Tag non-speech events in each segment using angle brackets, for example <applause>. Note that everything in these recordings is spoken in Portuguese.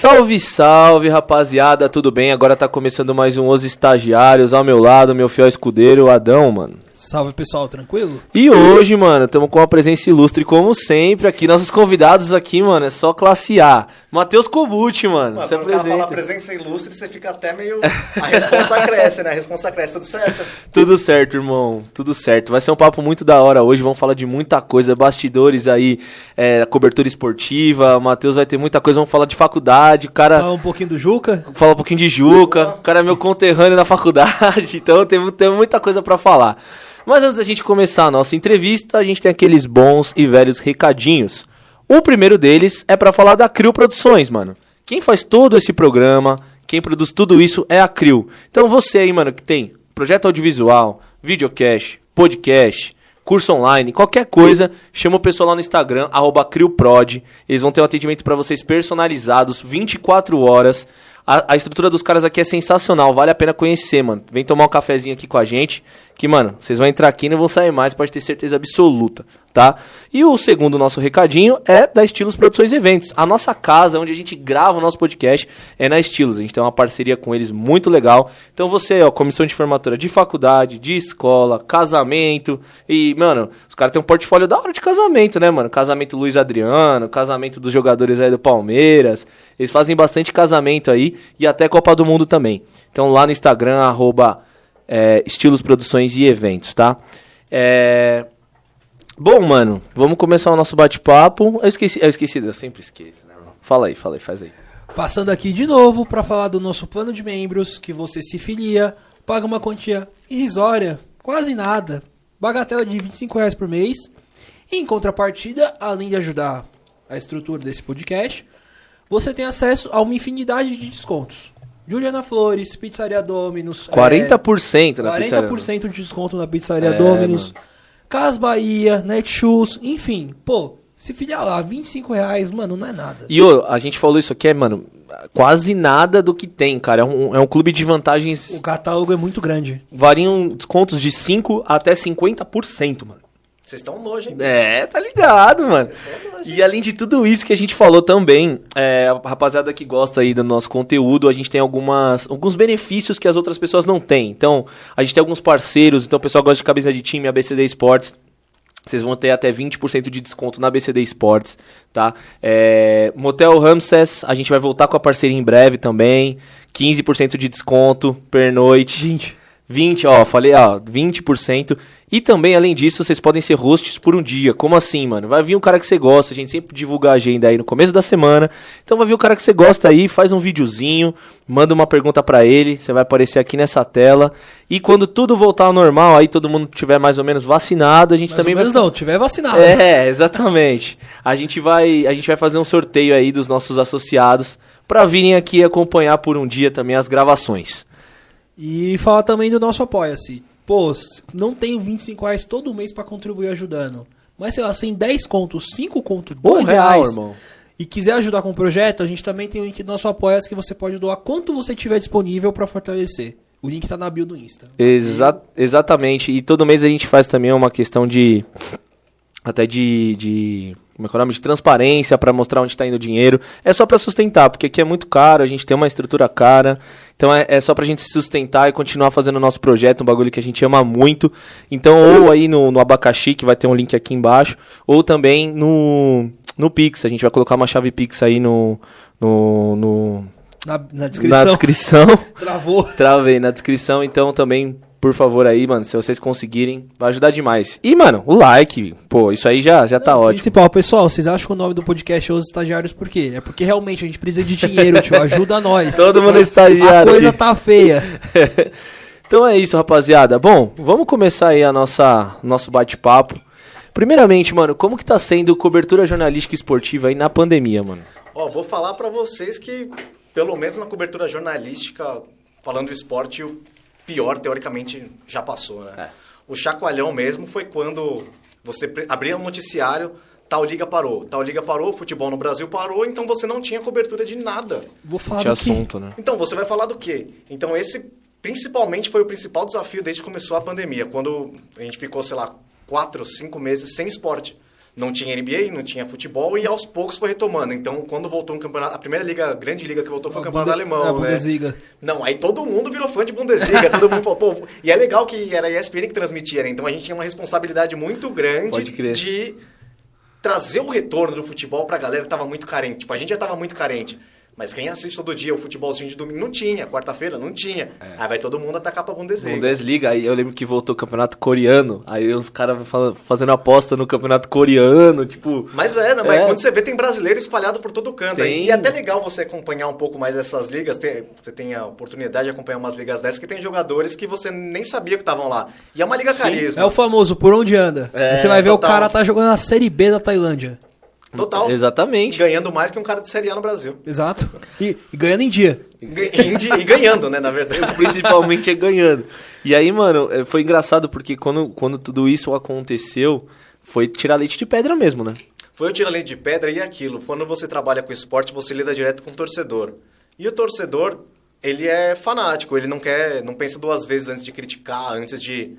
Salve, salve, rapaziada, tudo bem? Agora tá começando mais um Os Estagiários. Ao meu lado, meu fiel escudeiro, Adão, mano. Salve pessoal, tranquilo? E hoje, mano, estamos com uma presença ilustre, como sempre, aqui. Nossos convidados aqui, mano, é só classe A. Matheus Kobuti, mano. Mano, se quando apresenta. fala presença ilustre, você fica até meio. A responsa cresce, né? A responsa cresce, tudo certo? Tudo certo, irmão. Tudo certo. Vai ser um papo muito da hora hoje. Vamos falar de muita coisa. Bastidores aí, é, cobertura esportiva. O Matheus vai ter muita coisa. Vamos falar de faculdade. Cara. Fala um pouquinho do Juca. Fala um pouquinho de Juca. O cara é meu conterrâneo na faculdade. <laughs> Então tem, tem muita coisa pra falar. Mas antes da gente começar a nossa entrevista, a gente tem aqueles bons e velhos recadinhos. O primeiro deles é pra falar da Crio Produções, mano. Quem faz todo esse programa, quem produz tudo isso é a Crio. Então você aí, mano, que tem projeto audiovisual, videocast, podcast, curso online, qualquer coisa, chama o pessoal lá no Instagram, arroba CrioProd. Eles vão ter um atendimento pra vocês personalizados, 24 horas. A, a estrutura dos caras aqui é sensacional, vale a pena conhecer, mano. Vem tomar um cafezinho aqui com a gente, que, mano, vocês vão entrar aqui e não vão sair mais, pode ter certeza absoluta, tá? E o segundo nosso recadinho é da Estilos Produções e Eventos. A nossa casa, onde a gente grava o nosso podcast, é na Estilos. A gente tem uma parceria com eles muito legal. Então você, ó, comissão de formatura de faculdade, de escola, casamento. E, mano, os caras têm um portfólio da hora de casamento, né, mano? Casamento Luiz Adriano, casamento dos jogadores aí do Palmeiras. Eles fazem bastante casamento aí e até Copa do Mundo também. Então lá no Instagram, arroba é, Estilos Produções e Eventos, tá? É... Bom, mano, vamos começar o nosso bate-papo. Eu esqueci, eu esqueci, eu sempre esqueço, né? Fala aí, fala aí, faz aí. Passando aqui de novo pra falar do nosso plano de membros, que você se filia, paga uma quantia irrisória, quase nada, bagatela de 25 reais por mês. Em contrapartida, além de ajudar a estrutura desse podcast, você tem acesso a uma infinidade de descontos. Juliana Flores, Pizzaria Dominus. 40% na é, pizzaria. 40% de desconto na Pizzaria É, Dominus. mano. Cas Bahia, Netshoes, enfim. Pô, se filiar lá, 25 reais, mano, não é nada. E ô, a gente falou isso aqui, é, mano, quase nada do que tem, cara. É um, é um clube de vantagens. O catálogo é muito grande. Variam descontos de 5 até 50%, mano. Vocês estão longe, hein? É, tá ligado, mano. E além de tudo isso que a gente falou também, é, a rapaziada que gosta aí do nosso conteúdo, a gente tem algumas, alguns benefícios que as outras pessoas não têm. Então, a gente tem alguns parceiros, então o pessoal gosta de camisa de time, ABCD Esportes. Vocês vão ter até 20% de desconto na ABCD Esportes, tá? É, Motel Ramses, a gente vai voltar com a parceria em breve também. 15% de desconto per noite. 20. 20, ó, falei, ó, 20%. E também, além disso, vocês podem ser hosts por um dia. Como assim, mano? Vai vir um cara que você gosta, a gente sempre divulga a agenda aí no começo da semana. Então vai vir um cara que você gosta aí, faz um videozinho, manda uma pergunta pra ele, você vai aparecer aqui nessa tela. E quando tudo voltar ao normal, aí todo mundo tiver mais ou menos vacinado, a gente Mais também ou menos vai não, tiver vacinado. é, exatamente. A gente vai, a gente vai fazer um sorteio aí dos nossos associados pra virem aqui acompanhar por um dia também as gravações. E falar também do nosso Apoia-se. Pô, não tenho 25 reais todo mês pra contribuir ajudando. Mas sei lá, sem 10 contos, 5 contos, Um 2 real, reais. irmão. E quiser ajudar com o projeto, a gente também tem o link do nosso Apoia-se que você pode doar quanto você tiver disponível pra fortalecer. O link tá na bio do Insta. Exa exatamente. E todo mês a gente faz também uma questão de. Até de. de como é que é o nome? De transparência pra mostrar onde tá indo o dinheiro. É só pra sustentar, porque aqui é muito caro, a gente tem uma estrutura cara. Então é, é só pra gente se sustentar e continuar fazendo o nosso projeto, um bagulho que a gente ama muito. Então, ou aí no, no abacaxi, que vai ter um link aqui embaixo, ou também no, no Pix. A gente vai colocar uma chave Pix aí no. no, no Na, na na descrição. descrição. <laughs> Travou. Travei na descrição, então também, por favor aí, mano, se vocês conseguirem, vai ajudar demais. E, mano, o like, pô, isso aí já, já tá ótimo. Principal, pessoal, vocês acham que o nome do podcast é Os Estagiários por quê? É porque realmente a gente precisa de dinheiro, tio. <laughs> Ajuda nós. Todo mundo é estagiário A coisa tá feia. <laughs> então é isso, rapaziada. Bom, vamos começar aí a nossa nosso bate-papo. Primeiramente, mano, como que tá sendo cobertura jornalística e esportiva aí na pandemia, mano? Ó, vou falar pra vocês que, pelo menos na cobertura jornalística, falando do esporte, o pior, teoricamente, já passou, né? É. O chacoalhão mesmo foi quando você abria um noticiário, tal liga parou, tal liga parou, futebol no Brasil parou, então você não tinha cobertura de nada. Vou falar que... assunto, né? Então, você vai falar do quê? Então, esse principalmente foi o principal desafio desde que começou a pandemia, quando a gente ficou, sei lá, quatro, cinco meses sem esporte. Não tinha NBA, não tinha futebol e aos poucos foi retomando. Então, quando voltou um campeonato, a primeira liga, a grande liga que voltou foi o campeonato Bunde- alemão, a né? Bundesliga. Não, aí todo mundo virou fã de Bundesliga, todo mundo falou, pô, e é legal que era a ESPN que transmitia, né? Então a gente tinha uma responsabilidade muito grande de trazer o retorno do futebol pra galera que tava muito carente. Tipo, a gente já tava muito carente. Mas quem assiste todo dia o futebolzinho de domingo não tinha, quarta-feira não tinha. Aí vai todo mundo atacar pra Bundesliga. Bundesliga, aí eu lembro que voltou o campeonato coreano, aí os caras fazendo aposta no campeonato coreano, tipo... Mas é, né? Mas É. quando você vê, tem brasileiro espalhado por todo canto. Tem. E é até legal você acompanhar um pouco mais essas ligas. Tem- você tem a oportunidade de acompanhar umas ligas dessas que tem jogadores que você nem sabia que estavam lá. E é uma liga carisma. É o famoso por onde anda. É, você vai ver total. o cara tá jogando na Série B da Tailândia. Total. Exatamente. Ganhando mais que um cara de Série A no Brasil. Exato. E, e ganhando em dia. E, e- e ganhando, né, na verdade. <laughs> Principalmente é ganhando. E aí, mano, é, foi engraçado porque quando, quando tudo isso aconteceu, foi tirar leite de pedra mesmo, né? Foi o tiro leite de pedra e aquilo. Quando você trabalha com esporte, você lida direto com o torcedor. E o torcedor, ele é fanático, ele não quer, não pensa duas vezes antes de criticar, antes de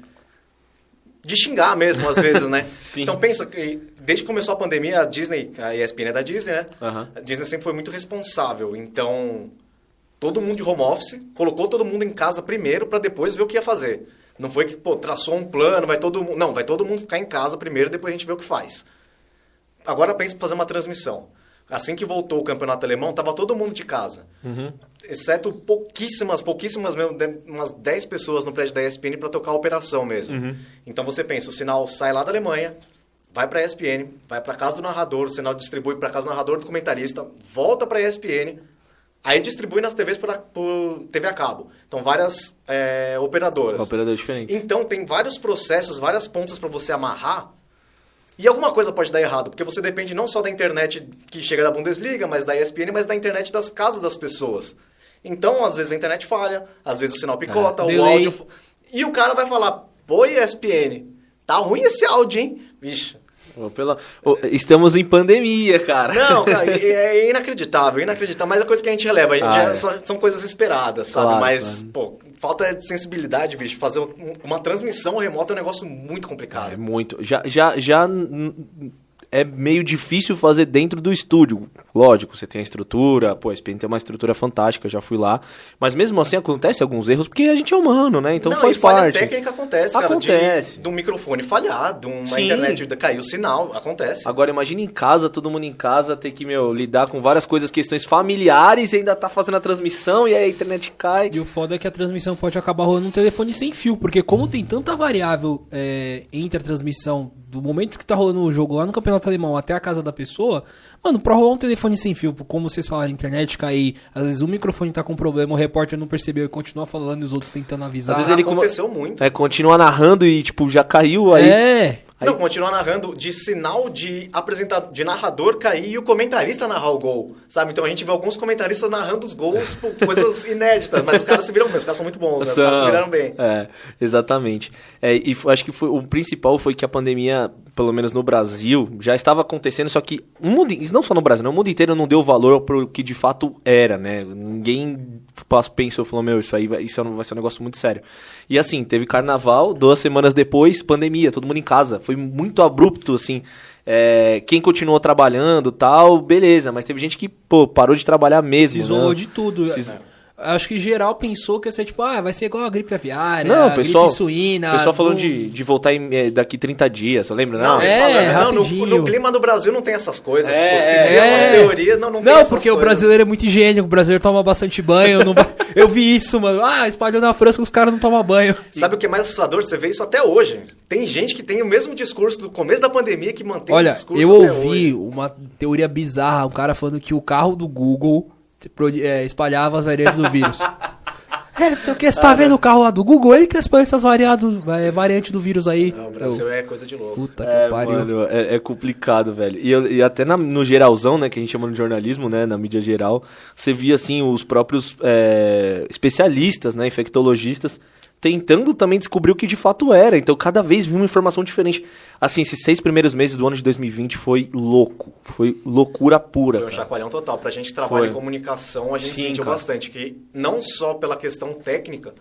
de xingar mesmo às vezes, né? <laughs> Sim. Então pensa que desde que começou a pandemia, a Disney, a ESPN é da Disney, né? Aham. A Disney sempre foi muito responsável. Então, todo mundo de home office, colocou todo mundo em casa primeiro para depois ver o que ia fazer. Não foi que, pô, traçou um plano, vai todo mundo. Não, vai todo mundo ficar em casa primeiro, depois a gente vê o que faz. Agora pensa em fazer uma transmissão. Assim que voltou o campeonato alemão, tava todo mundo de casa. Exceto pouquíssimas, pouquíssimas mesmo, umas 10 pessoas no prédio da ESPN para tocar a operação mesmo. Então você pensa, o sinal sai lá da Alemanha, vai para a ESPN, vai para casa do narrador, o sinal distribui para casa do narrador do comentarista, volta para a ESPN, aí distribui nas TVs por, a- por TV a cabo. Então várias é, operadoras. Operador diferente. Então tem vários processos, várias pontas para você amarrar. E alguma coisa pode dar errado, porque você depende não só da internet que chega da Bundesliga, mas da ESPN, mas da internet das casas das pessoas. Então, às vezes a internet falha, às vezes o sinal picota, o delay. áudio. E o cara vai falar: pô, ESPN, tá ruim esse áudio, hein? Vixe. Pela- estamos em pandemia, cara. Não, <laughs> cara, é é inacreditável, inacreditável. Mas é coisa que a gente releva. A gente Ah, é- é. são, são coisas esperadas, sabe? Claro, mas, claro. pô, falta de sensibilidade, bicho. Fazer um- uma transmissão remota é um negócio muito complicado. É muito. Já, já, já é meio difícil fazer dentro do estúdio. Lógico, você tem a estrutura, pô, a SPN tem uma estrutura fantástica, já fui lá. Mas mesmo assim acontece alguns erros, porque a gente é humano, né? Então não, faz e falha parte. técnica acontece, cara. Acontece. De, de um microfone falhar, de uma Sim. internet cair o sinal, acontece. Agora imagine em casa, todo mundo em casa, ter que, meu, lidar com várias coisas, questões familiares, e ainda tá fazendo a transmissão e aí a internet cai. E o foda é que a transmissão pode acabar rolando um telefone sem fio, porque como tem tanta variável é, entre a transmissão do momento que tá rolando o jogo lá no Campeonato Alemão até a casa da pessoa, mano, pra rolar um telefone sem fio, como vocês falaram, internet cair, às vezes o microfone tá com problema, o repórter não percebeu e continua falando e os outros tentando avisar. Às vezes ele aconteceu muito. É, continua narrando e, tipo, já caiu aí. É, Não, continuar narrando de sinal de apresentador, de narrador cair e o comentarista narrar o gol, sabe? Então a gente vê alguns comentaristas narrando os gols por <laughs> coisas inéditas, mas os caras se viram bem, os caras são muito bons, né? Os caras se viraram bem. É, exatamente. É, e acho que foi, o principal foi que a pandemia, pelo menos no Brasil, já estava acontecendo, só que o mundo, não só no Brasil, né, o mundo inteiro não deu valor pro que de fato era, né? Ninguém pensou, falou, meu, isso aí vai, isso é vai ser um negócio muito sério. E assim, teve carnaval, duas semanas depois, pandemia, todo mundo em casa. Foi muito abrupto, assim. É, quem continuou trabalhando tal, beleza, mas teve gente que, pô, parou de trabalhar mesmo. se isolou né? de tudo. Se- Acho que geral pensou que ia ser tipo, ah, vai ser igual a gripe aviária, Não, a o pessoal, gripe suína. o pessoal falando não- de, de voltar em, eh, daqui 30 dias, você lembra? Não, Não, é, é, não no, no clima do Brasil não tem essas coisas. É, Você é, vê umas é. teorias, não, não tem Não, porque o coisas. brasileiro é muito higiênico, o brasileiro toma bastante banho. não <laughs> Eu vi isso, mano. Ah, espalhou na França que os caras não tomam banho. Sabe o que é mais assustador? Você vê isso até hoje. Tem gente que tem o mesmo discurso do começo da pandemia que mantém o Olha, discurso eu até ouvi hoje. uma teoria bizarra, um cara falando que o carro do Google é, espalhava as variantes do vírus. <laughs> É, não sei o que, você tá vendo o carro lá do Google? Ele que espalha essas variado, é, variantes do vírus aí. Não, o Brasil Eu, é coisa de louco. Puta É, que pariu. mano, é, é complicado, velho. E, eu- e até na- no geralzão, né, que a gente chama de jornalismo, né, na mídia geral, você via, assim, os próprios é, especialistas, né, infectologistas, tentando também descobrir o que de fato era. Então, cada vez vinha uma informação diferente. Assim, esses seis primeiros meses do ano de 2020 foi louco. Foi loucura pura, Foi um cara. chacoalhão total. Pra gente que trabalha Foi. em comunicação, a gente Sim, sentiu cara. bastante. Que não só pela questão técnica,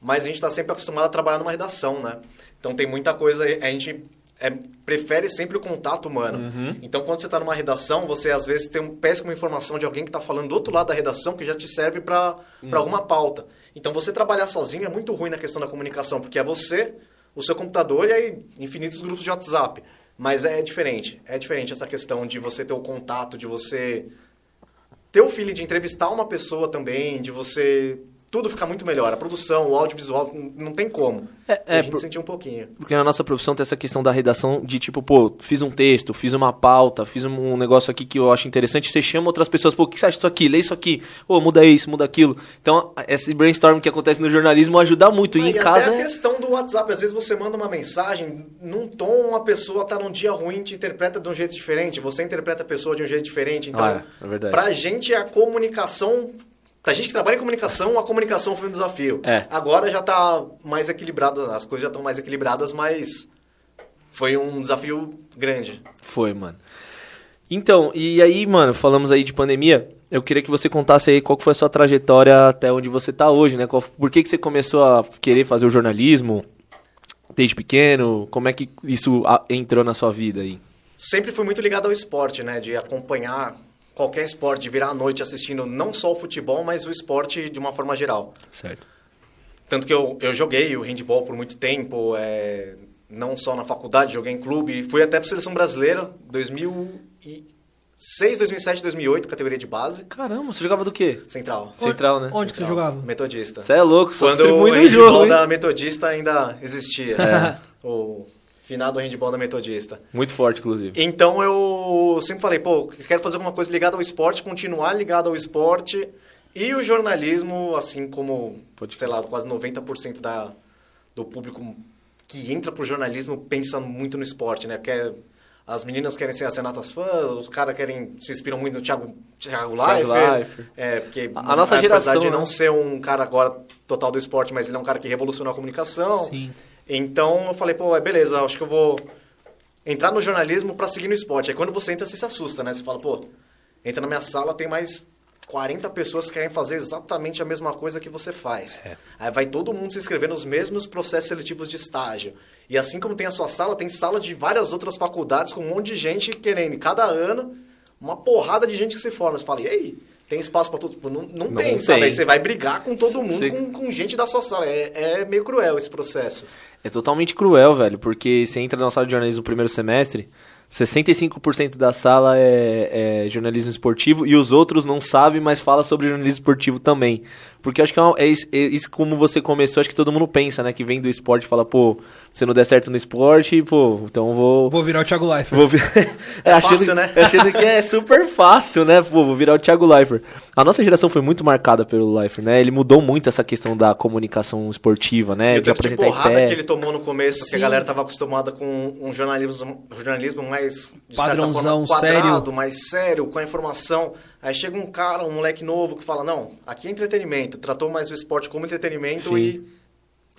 mas a gente tá sempre acostumado a trabalhar numa redação, né? Então tem muita coisa. A gente é, prefere sempre o contato humano. Uhum. Então, quando você está numa redação, você às vezes tem um péssima informação de alguém que está falando do outro lado da redação que já te serve para Uhum. alguma pauta. Então, você trabalhar sozinho é muito ruim na questão da comunicação, porque é você, o seu computador e aí infinitos grupos de WhatsApp. Mas é diferente. É diferente essa questão de você ter o contato, de você ter o feeling de entrevistar uma pessoa também, de você tudo ficar muito melhor. A produção, o audiovisual, não tem como. É, é, a gente por- sentiu um pouquinho. Porque na nossa profissão tem essa questão da redação de tipo, pô, fiz um texto, fiz uma pauta, fiz um negócio aqui que eu acho interessante, você chama outras pessoas, pô, o que você acha disso aqui? Lê isso aqui, ô, muda isso, muda aquilo. Então, esse brainstorm que acontece no jornalismo ajuda muito. Ah, e em casa até a é... questão do WhatsApp. Às vezes você manda uma mensagem, num tom, uma pessoa tá num dia ruim, te interpreta de um jeito diferente. Você interpreta a pessoa de um jeito diferente. Então, Ah, é, é verdade. pra gente, a comunicação... Pra gente que trabalha em comunicação, a comunicação foi um desafio. É. Agora já tá mais equilibrado, as coisas já estão mais equilibradas, mas foi um desafio grande. Foi, mano. Então, e aí, mano, falamos aí de pandemia. Eu queria que você contasse aí qual que foi a sua trajetória até onde você tá hoje, né? Qual- por que, que você começou a querer fazer o jornalismo desde pequeno? Como é que isso entrou na sua vida aí? sempre fui muito ligado ao esporte, né? De acompanhar qualquer esporte, de virar à noite assistindo não só o futebol, mas o esporte de uma forma geral. Certo. Tanto que eu, eu joguei o handball por muito tempo, é, não só na faculdade, joguei em clube. Fui até para seleção brasileira, 2006, 2007, 2008, categoria de base, Caramba, você jogava do quê? central. Central, né? Onde que você Central, jogava? Metodista. Você é louco, só Quando o handball jogo, da Metodista ainda existia. É. <laughs> O finado handball da Metodista. Muito forte, inclusive. Então eu sempre falei, pô, quero fazer alguma coisa ligada ao esporte, continuar ligado ao esporte e o jornalismo, assim como, Pode sei lá, quase 90% da, do público que entra pro jornalismo pensa muito no esporte, né? Quer, as meninas querem ser as Renatas fãs, os caras querem se inspiram muito no Thiago, Thiago Thiago Leifert. Leifert. É, porque A- a nossa apesar geração, de né? não ser um cara agora total do esporte, mas ele é um cara que revolucionou a comunicação. Sim. Então eu falei, pô, é beleza, acho que eu vou entrar no jornalismo pra seguir no esporte. Aí quando você entra, você se assusta, né? Você fala, pô, entra na minha sala, tem mais 40 pessoas que querem fazer exatamente a mesma coisa que você faz. É. Aí vai todo mundo se inscrever nos mesmos processos seletivos de estágio. E assim como tem a sua sala, tem sala de várias outras faculdades com um monte de gente querendo. Cada ano, uma porrada de gente que se forma. Você fala, e aí? Tem espaço pra todo mundo? Não, não, Não tem, sabe? Você vai brigar com todo mundo, com, com gente da sua sala. É, é meio cruel esse processo. É totalmente cruel, velho, porque você entra na sala de jornalismo no primeiro semestre, 65% da sala é, é jornalismo esportivo e os outros não sabem, mas fala sobre jornalismo esportivo também. Porque acho que é, uma- é isso, é isso como você começou, acho que todo mundo pensa, né? Que vem do esporte e fala, pô, se não der certo no esporte, pô, então vou. Vou virar o Thiago Leifert. Vou vir... <laughs> É achando, fácil, né? <laughs> achando que é super fácil, né? Pô, vou virar o Thiago Leifert. A nossa geração foi muito marcada pelo Leifert, né? Ele mudou muito essa questão da comunicação esportiva, né? E o de de apresentar em porrada que ele tomou no começo, que Sim. a galera tava acostumada com um jornalismo, um jornalismo mais, de Padrãozão, certa forma, quadrado, sério. mais sério, com a informação. Aí chega um cara, um moleque novo, que fala, não, aqui é entretenimento, tratou mais o esporte como entretenimento Sim. e...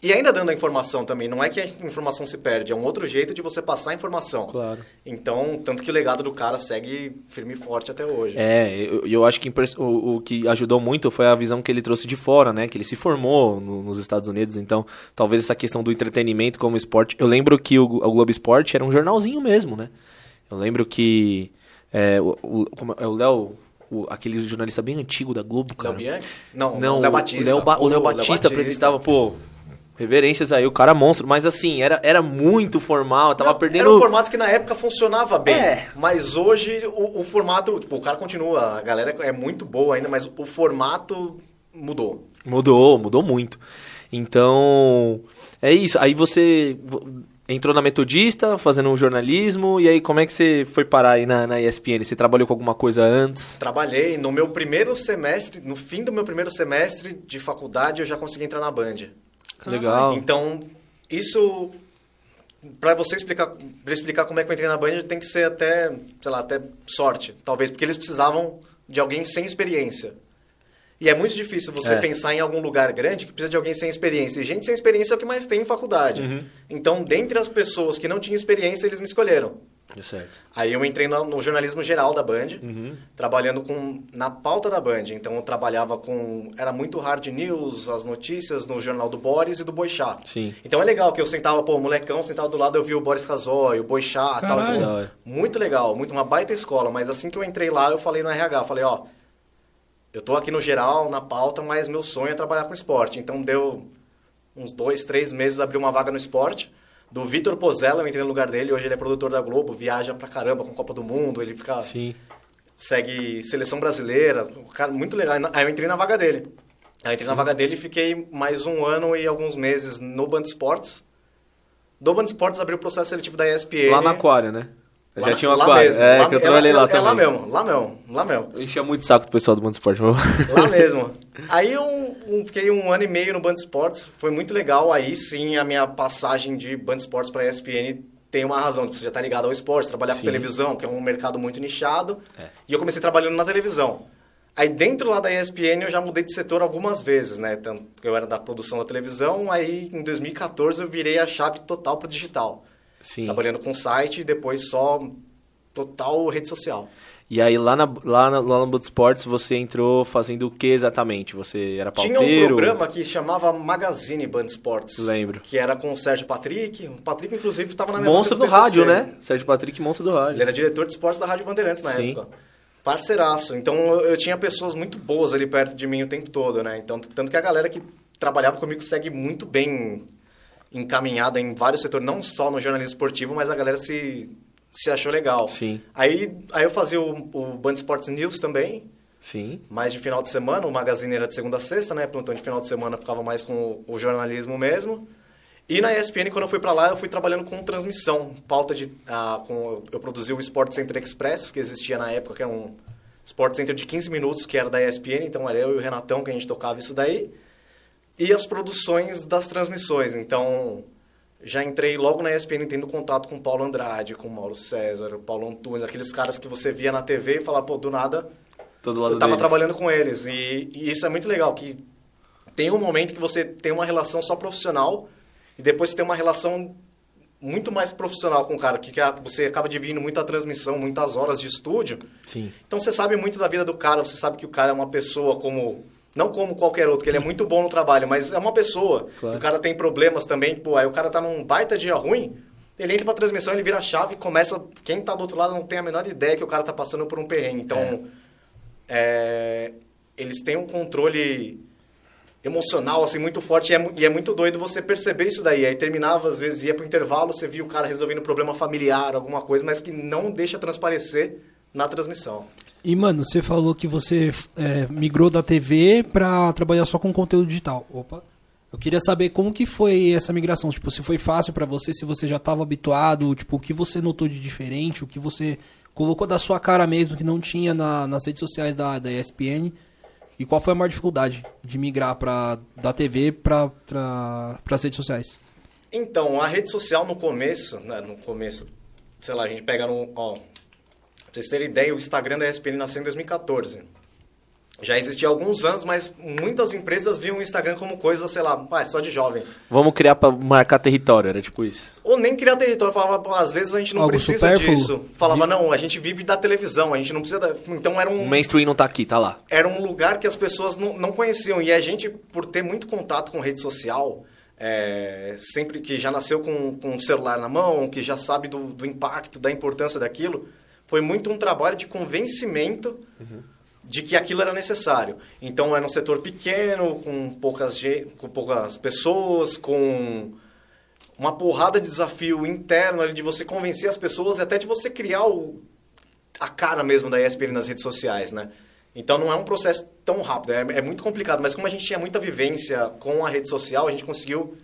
E ainda dando a informação também, não é que a informação se perde, é um outro jeito de você passar a informação. Claro. Então, tanto que o legado do cara segue firme e forte até hoje. É, eu, eu acho que o, o que ajudou muito foi a visão que ele trouxe de fora, né? Que ele se formou no- nos Estados Unidos, então talvez essa questão do entretenimento como esporte. Eu lembro que o, o Globo Esporte era um jornalzinho mesmo, né? Eu lembro que é, o, é o Léo, o- aquele jornalista bem antigo da Globo, cara. Léo Bianchi? Não, Não, o Léo Batista. O Léo, Ba- o Léo Batista, Batista. apresentava, pô, reverências aí, o cara é monstro, mas assim, era, era muito formal, tava Não, perdendo. Era um formato que na época funcionava bem. É. Mas hoje o, o formato, tipo, o cara continua, a galera é muito boa ainda, mas o formato mudou. Mudou, mudou muito. Então, é isso. Aí você vo- entrou na Metodista, fazendo um jornalismo, e aí como é que você foi parar aí na, na ESPN? Você trabalhou com alguma coisa antes? Trabalhei no meu primeiro semestre, no fim do meu primeiro semestre de faculdade, eu já consegui entrar na Band. Legal. Então, isso Pra você explicar, pra explicar como é que eu entrei na Band, tem que ser até, sei lá, até sorte, talvez, porque eles precisavam de alguém sem experiência. E é muito difícil você É. pensar em algum lugar grande que precisa de alguém sem experiência. E gente sem experiência é o que mais tem em faculdade. Uhum. Então, dentre as pessoas que não tinham experiência, eles me escolheram. É. Aí eu entrei no, no jornalismo geral da Band, Uhum. trabalhando com na pauta da Band. Então eu trabalhava com era muito hard news, as notícias no jornal do Boris e do Boixá. Sim. Então é legal que eu sentava, pô, molecão, sentava do lado, eu via o Boris Casoy, o Boixá, tal, Caralho. tipo, Da hora. muito legal, muito uma baita escola, mas assim que eu entrei lá, eu falei no RH, falei, ó, eu tô aqui no geral, na pauta, mas meu sonho é trabalhar com esporte. Então deu uns dois, três meses abrir uma vaga no esporte. Do Vitor Pozella, eu entrei no lugar dele, hoje ele é produtor da Globo, viaja pra caramba com Copa do Mundo, ele fica Sim. segue seleção brasileira, um cara muito legal. Aí eu entrei na vaga dele. Aí eu entrei na vaga dele e fiquei mais um ano e alguns meses no Band Esportes. Do Band Esportes abriu o processo seletivo da ESPN. Lá no aquário, né? Lá- já tinha um lá aquário. mesmo, é, lá- que eu é trabalhei lá é também. lá mesmo, lá mesmo, lá mesmo. Eu enchia muito saco do pessoal do Mundo Esporte. Lá <laughs> mesmo. Aí eu um- fiquei um ano e meio no Band Esportes, foi muito legal. Aí sim a minha passagem de Band Esportes para ESPN tem uma razão. Você já tá ligado ao esporte, trabalhar Sim. com televisão, que é um mercado muito nichado. É. E eu comecei trabalhando na televisão. Aí dentro lá da ESPN eu já mudei de setor algumas vezes, né? Tanto que eu era da produção da televisão, aí em 2014 eu virei a chave total pro digital. Sim. Trabalhando com site e depois só total rede social. E aí lá, na, lá, na, lá no Mundo Esportes você entrou fazendo o que exatamente? Você era Tinha pauteiro? um programa que chamava Magazine Band Sports. Lembro. Que era com o Sérgio Patrick. O Patrick, inclusive, estava na minha Monstro do TCC. rádio, né? Sérgio Patrick, monstro do Ele rádio. era diretor de esportes da Rádio Bandeirantes na Sim. época. Parceiraço. Então eu, eu tinha pessoas muito boas ali perto de mim o tempo todo, né? Então, tanto que a galera que trabalhava comigo segue muito bem encaminhada em vários setores, não só no jornalismo esportivo, mas a galera se, se achou legal. Sim. Aí, aí eu fazia o, o Band Sports News também, Sim. mais de final de semana, o magazine era de segunda a sexta, né? Plantão de final de semana ficava mais com o, o jornalismo mesmo. E na ESPN, quando eu fui pra lá, eu fui trabalhando com transmissão, pauta de... ah, com, eu produzi o Sport Center Express, que existia na época, que era um Sport Center de 15 minutos, que era da ESPN, então era eu e o Renatão que a gente tocava isso daí. E as produções das transmissões, então... Já entrei logo na ESPN tendo contato com o Paulo Andrade, com o Mauro César, o Paulo Antunes, aqueles caras que você via na TV e falava, pô, do nada Todo lado eu tava deles. trabalhando com eles e, e isso é muito legal que tem um momento que você tem uma relação só profissional e depois você tem uma relação muito mais profissional com o cara que você acaba dividindo muita transmissão, muitas horas de estúdio. Sim. Então você sabe muito da vida do cara, você sabe que o cara é uma pessoa como não como qualquer outro, que ele é muito bom no trabalho, mas é uma pessoa. Claro. O cara tem problemas também, pô, aí o cara tá num baita dia ruim, ele entra pra transmissão, ele vira a chave e começa. Quem tá do outro lado não tem a menor ideia que o cara tá passando por um perrengue. Então, é, eles têm um controle emocional assim muito forte e é, e é muito doido você perceber isso daí. Aí terminava, às vezes ia pro intervalo, você via o cara resolvendo um problema familiar, alguma coisa, mas que não deixa transparecer na transmissão. E, mano, você falou que você é, migrou da TV pra trabalhar só com conteúdo digital. Opa. Eu queria saber como que foi essa migração. Tipo, se foi fácil pra você, se você já estava habituado, tipo, o que você notou de diferente, o que você colocou da sua cara mesmo que não tinha na- nas redes sociais da, da ESPN. E qual foi a maior dificuldade de migrar pra, da TV para as redes sociais? Então, a rede social no começo, né, no começo, sei lá, a gente pega no, ó, pra vocês terem ideia, o Instagram da ESPN nasceu em 2014. Já existia há alguns anos, mas muitas empresas viam o Instagram como coisa, sei lá, ah, é só de jovem. Vamos criar pra marcar território, era tipo isso. Ou nem criar território, falava, pô, às vezes a gente não Algo precisa supérfluo. disso. Falava, não, a gente vive da televisão, a gente não precisa da... Então era um, O mainstream não tá aqui, tá lá. era um lugar que as pessoas não, não conheciam. E a gente, por ter muito contato com rede social, é, sempre que já nasceu com, com o celular na mão, que já sabe do, do impacto, da importância daquilo, foi muito um trabalho de convencimento de que aquilo era necessário. Então era um setor pequeno, com poucas, com poucas pessoas, com uma porrada de desafio interno ali de você convencer as pessoas e até de você criar o, a cara mesmo da ESPN nas redes sociais, né? Então não é um processo tão rápido, é, é muito complicado. Mas como a gente tinha muita vivência com a rede social, a gente conseguiu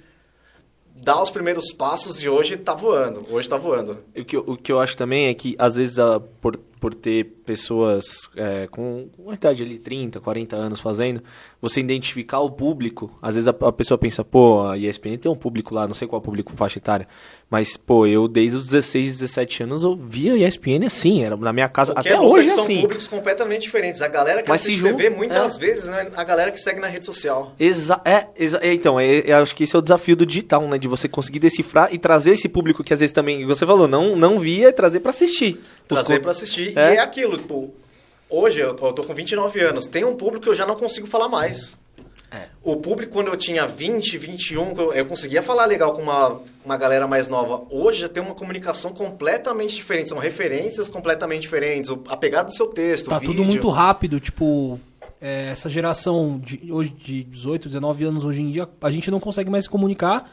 dar os primeiros passos e hoje tá voando. Hoje tá voando. O que, eu- o que eu acho também é que, às vezes, a- por, por ter pessoas é, com uma idade ali, 30, 40 anos fazendo, você identificar o público, às vezes a, a pessoa pensa, pô, a ESPN tem um público lá, não sei qual público faixa etária, mas, pô, eu desde os 16, 17 anos eu via a ESPN assim, era na minha casa, até é louco é hoje é são assim. públicos completamente diferentes. A galera que Mas assiste TV, muitas é. vezes, né, a galera que segue na rede social. Exa é, exa é, então, é, eu acho que esse é o desafio do digital, né? De você conseguir decifrar e trazer esse público que às vezes também, você falou, não, não via, trazer pra assistir. Trazer Os pra assistir. É? E é aquilo, tipo, hoje eu tô, eu tô com 29 anos, tem um público que eu já não consigo falar mais. É. O público, quando eu tinha 20, 21, eu- eu conseguia falar legal com uma, uma galera mais nova. Hoje já tem uma comunicação completamente diferente, são referências completamente diferentes, a pegada do seu texto, Tá o vídeo. tudo muito rápido, tipo, é, essa geração de hoje de 18, 19 anos hoje em dia, a gente não consegue mais se comunicar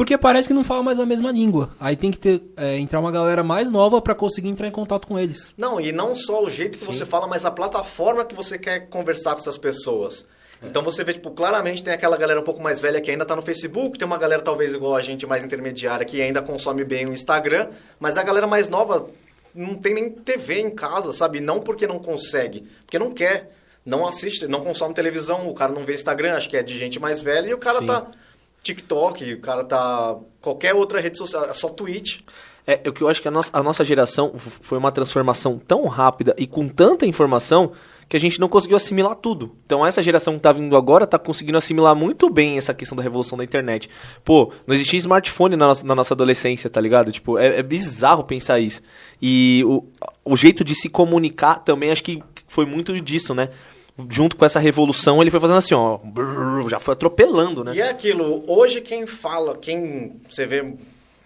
porque parece que não fala mais a mesma língua. Aí tem que ter é, entrar uma galera mais nova pra conseguir entrar em contato com eles. Não, e não só o jeito que você fala, mas a plataforma que você quer conversar com essas pessoas. Então você vê, tipo, claramente tem aquela galera um pouco mais velha que ainda tá no Facebook, tem uma galera talvez igual a gente, mais intermediária, que ainda consome bem o Instagram, mas a galera mais nova não tem nem TV em casa, sabe? Não porque não consegue, porque não quer. Não assiste, não consome televisão, o cara não vê Instagram, acho que é de gente mais velha, e o cara Sim. tá TikTok, o cara tá qualquer outra rede social, é só Twitch. É, o que eu acho que a nossa, a nossa geração foi uma transformação tão rápida e com tanta informação que a gente não conseguiu assimilar tudo. Então essa geração que tá vindo agora tá conseguindo assimilar muito bem essa questão da revolução da internet. Pô, não existia smartphone na nossa, na nossa adolescência, tá ligado? Tipo, é, é bizarro pensar isso. E o, o jeito de se comunicar também, acho que foi muito disso, né? Junto com essa revolução, ele foi fazendo assim, ó, brrr, já foi atropelando, né? E é aquilo, hoje quem fala, quem você vê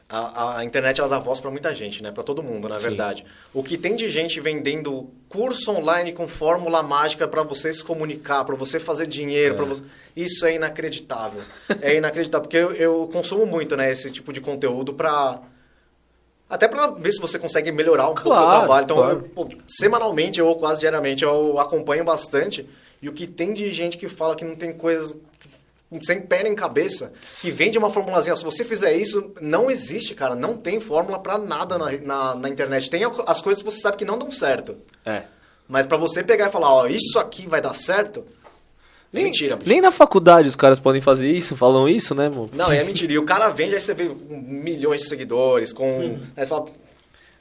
a, a internet ela dá voz para muita gente, né? Para todo mundo, na Sim. verdade. O que tem de gente vendendo curso online com fórmula mágica para você se comunicar, para você fazer dinheiro, para você isso é inacreditável. É inacreditável porque eu, eu consumo muito, né, esse tipo de conteúdo para até para ver se você consegue melhorar um pouco o seu Claro, trabalho. Então, claro. eu, pô, semanalmente ou quase diariamente eu acompanho bastante. E o que tem de gente que fala que não tem coisas sem pé nem cabeça, que vende uma formulazinha. Se você fizer isso, não existe, cara. Não tem fórmula pra nada na, na, na internet. Tem as coisas que você sabe que não dão certo. É. Mas pra você pegar e falar, ó, isso aqui vai dar certo, é Nem, mentira. bicho. nem na faculdade os caras podem fazer isso, falam isso, né, mano? Não, é mentira. E o cara vende, aí você vê milhões de seguidores, com... Aí fala,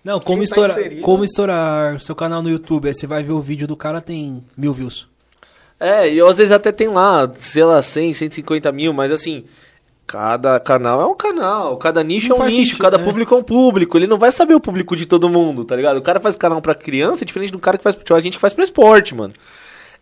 Não, como, tá estourar, inserido- como estourar seu canal no YouTube? Aí você vai ver o vídeo do cara, tem mil views. É, e às vezes até tem lá, sei lá, 100, 150 mil, mas assim, cada canal é um canal, cada nicho Não é um nicho, sentido, cada né? público é um público. Ele não vai saber o público de todo mundo, tá ligado? O cara faz canal pra criança é diferente do cara que faz tipo, a gente que faz pra esporte, mano.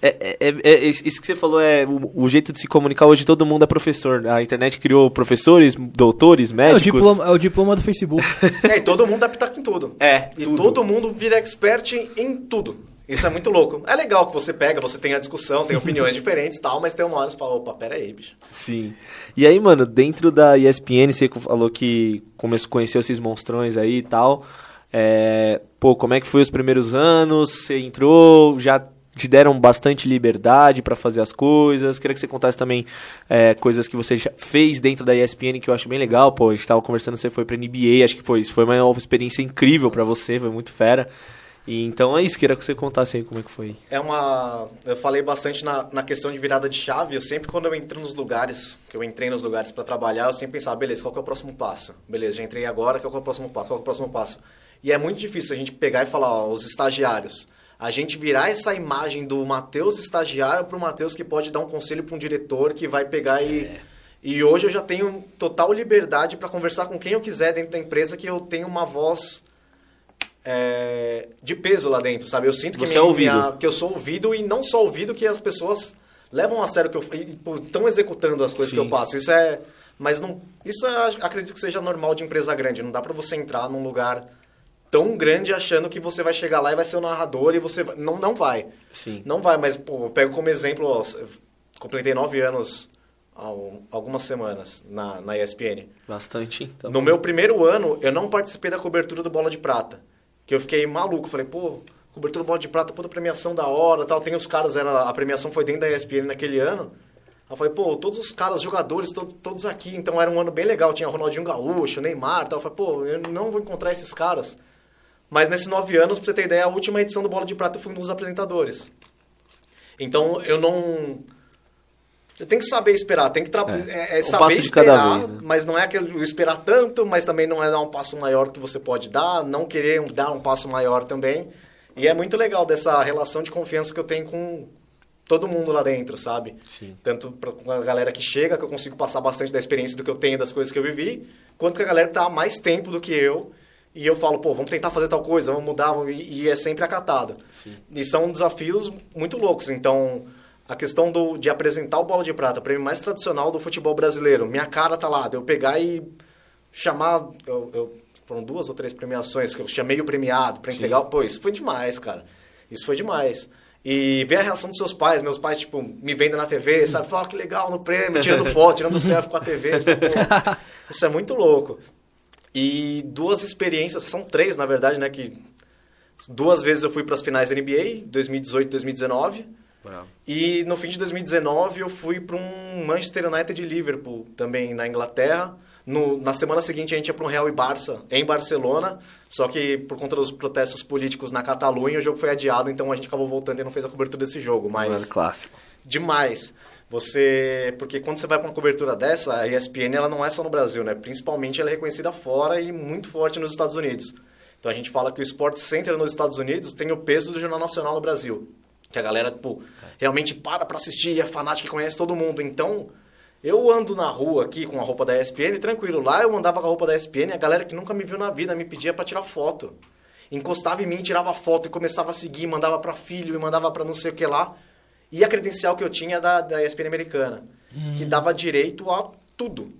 É, é, é- é- isso que você falou é o, o jeito de se comunicar hoje, todo mundo é professor. A internet criou professores, doutores, É o, médicos. diploma, é o diploma do Facebook. <laughs> É, e todo mundo dá pitaco em tudo. É, E tudo. todo mundo vira expert em, em tudo. Isso é muito louco. É legal que você pega, você tem a discussão, tem opiniões <laughs> diferentes e tal, mas tem uma hora que você fala, opa, pera aí, bicho. Sim. E aí, mano, dentro da ESPN, você falou que começou, conheceu esses monstrões aí e tal. É, pô, como é que foi os primeiros anos? Você entrou, já te deram bastante liberdade pra fazer as coisas. Queria que você contasse também é, coisas que você fez dentro da ESPN que eu acho bem legal. Pô, a gente tava conversando, você foi pra NBA, acho que foi. Foi uma experiência incrível pra você, foi muito fera. E então é isso, queria que você contasse aí como é que foi. É uma. Eu falei bastante na, na questão de virada de chave. Eu sempre, quando eu entro nos lugares, que eu entrei nos lugares para trabalhar, eu sempre pensava, beleza, qual que é o próximo passo? Beleza, já entrei agora, qual que é o próximo passo? Qual que é o próximo passo? E é muito difícil a gente pegar e falar, ó, os estagiários. A gente virar essa imagem do Matheus estagiário para o Matheus que pode dar um conselho para um diretor que vai pegar e. E hoje eu já tenho total liberdade para conversar com quem eu quiser dentro da empresa, que eu tenho uma voz é, de peso lá dentro, sabe? Eu sinto que, Você minha- é ouvido. minha- que eu sou ouvido e não só ouvido que as pessoas levam a sério que eu estão executando as coisas Sim. que eu passo. Isso é, mas não, isso é, acredito que seja normal de empresa grande. Não dá pra você entrar num lugar tão grande achando que você vai chegar lá e vai ser o narrador e você vai, não não vai. Sim. Não vai, mas pô, eu pego como exemplo, ó, completei nove anos um- algumas semanas na, na ESPN. Bastante, então. No meu primeiro ano, eu não participei da cobertura do Bola de Prata. Que eu fiquei maluco. Falei, pô, cobertura do Bola de Prata, puta premiação da hora tal. Tem os caras, era, a premiação foi dentro da ESPN naquele ano. Aí eu falei, pô, todos os caras, jogadores, to- todos aqui. Então era um ano bem legal. Tinha Ronaldinho Gaúcho, Neymar tal. Eu falei, pô, eu não vou encontrar esses caras. Mas nesses nove anos, pra você ter ideia, a última edição do Bola de Prata eu fui um dos apresentadores. Então eu não. Você tem que saber esperar, tem que tra... É. é, é Um saber esperar, vez, né? mas não é aquele esperar tanto, mas também não é dar um passo maior que você pode dar, não querer dar um passo maior também. E é muito legal dessa relação de confiança que eu tenho com todo mundo lá dentro, sabe? Sim. Tanto com a galera que chega, que eu consigo passar bastante da experiência do que eu tenho, das coisas que eu vivi, quanto com a galera que tá há mais tempo do que eu. E eu falo, pô, vamos tentar fazer tal coisa, vamos mudar, e, e é sempre acatado. E são desafios muito loucos. Então, a questão do, de apresentar o Bola de Prata, o prêmio mais tradicional do futebol brasileiro, minha cara tá lá, de eu pegar e chamar. Eu, eu- foram duas ou três premiações que eu chamei o premiado para entregar. Pô, isso foi demais, cara. Isso foi demais. E ver a reação dos seus pais, meus pais, tipo, me vendo na TV, sabe? Falar, que legal no prêmio, tirando <laughs> foto, tirando selfie com a TV. Você fala, "Pô, isso é muito louco. E duas experiências, são três, na verdade, né? Que duas vezes eu fui para as finais da NBA, 2018 e 2019. Bravo. E no fim de 2019 eu fui para um Manchester United e Liverpool, também na Inglaterra. No- na semana seguinte a gente ia para um Real e Barça, em Barcelona. Só que por conta dos protestos políticos na Catalunha, o jogo foi adiado, então a gente acabou voltando e não fez a cobertura desse jogo. Mas Mano, clássico. demais. Você, porque quando você vai para uma cobertura dessa, a ESPN ela não é só no Brasil, né? Principalmente ela é reconhecida fora e muito forte nos Estados Unidos. Então a gente fala que o Sport Center nos Estados Unidos tem o peso do Jornal Nacional no Brasil. Que a galera, tipo, realmente para pra assistir, é fanática e conhece todo mundo. Então, eu ando na rua aqui com a roupa da ESPN, tranquilo. Lá eu andava com a roupa da ESPN, a galera que nunca me viu na vida me pedia pra tirar foto. Encostava em mim, tirava foto e começava a seguir, mandava pra filho e mandava pra não sei o que lá. E a credencial que eu tinha da, da ESPN americana, que dava direito a tudo.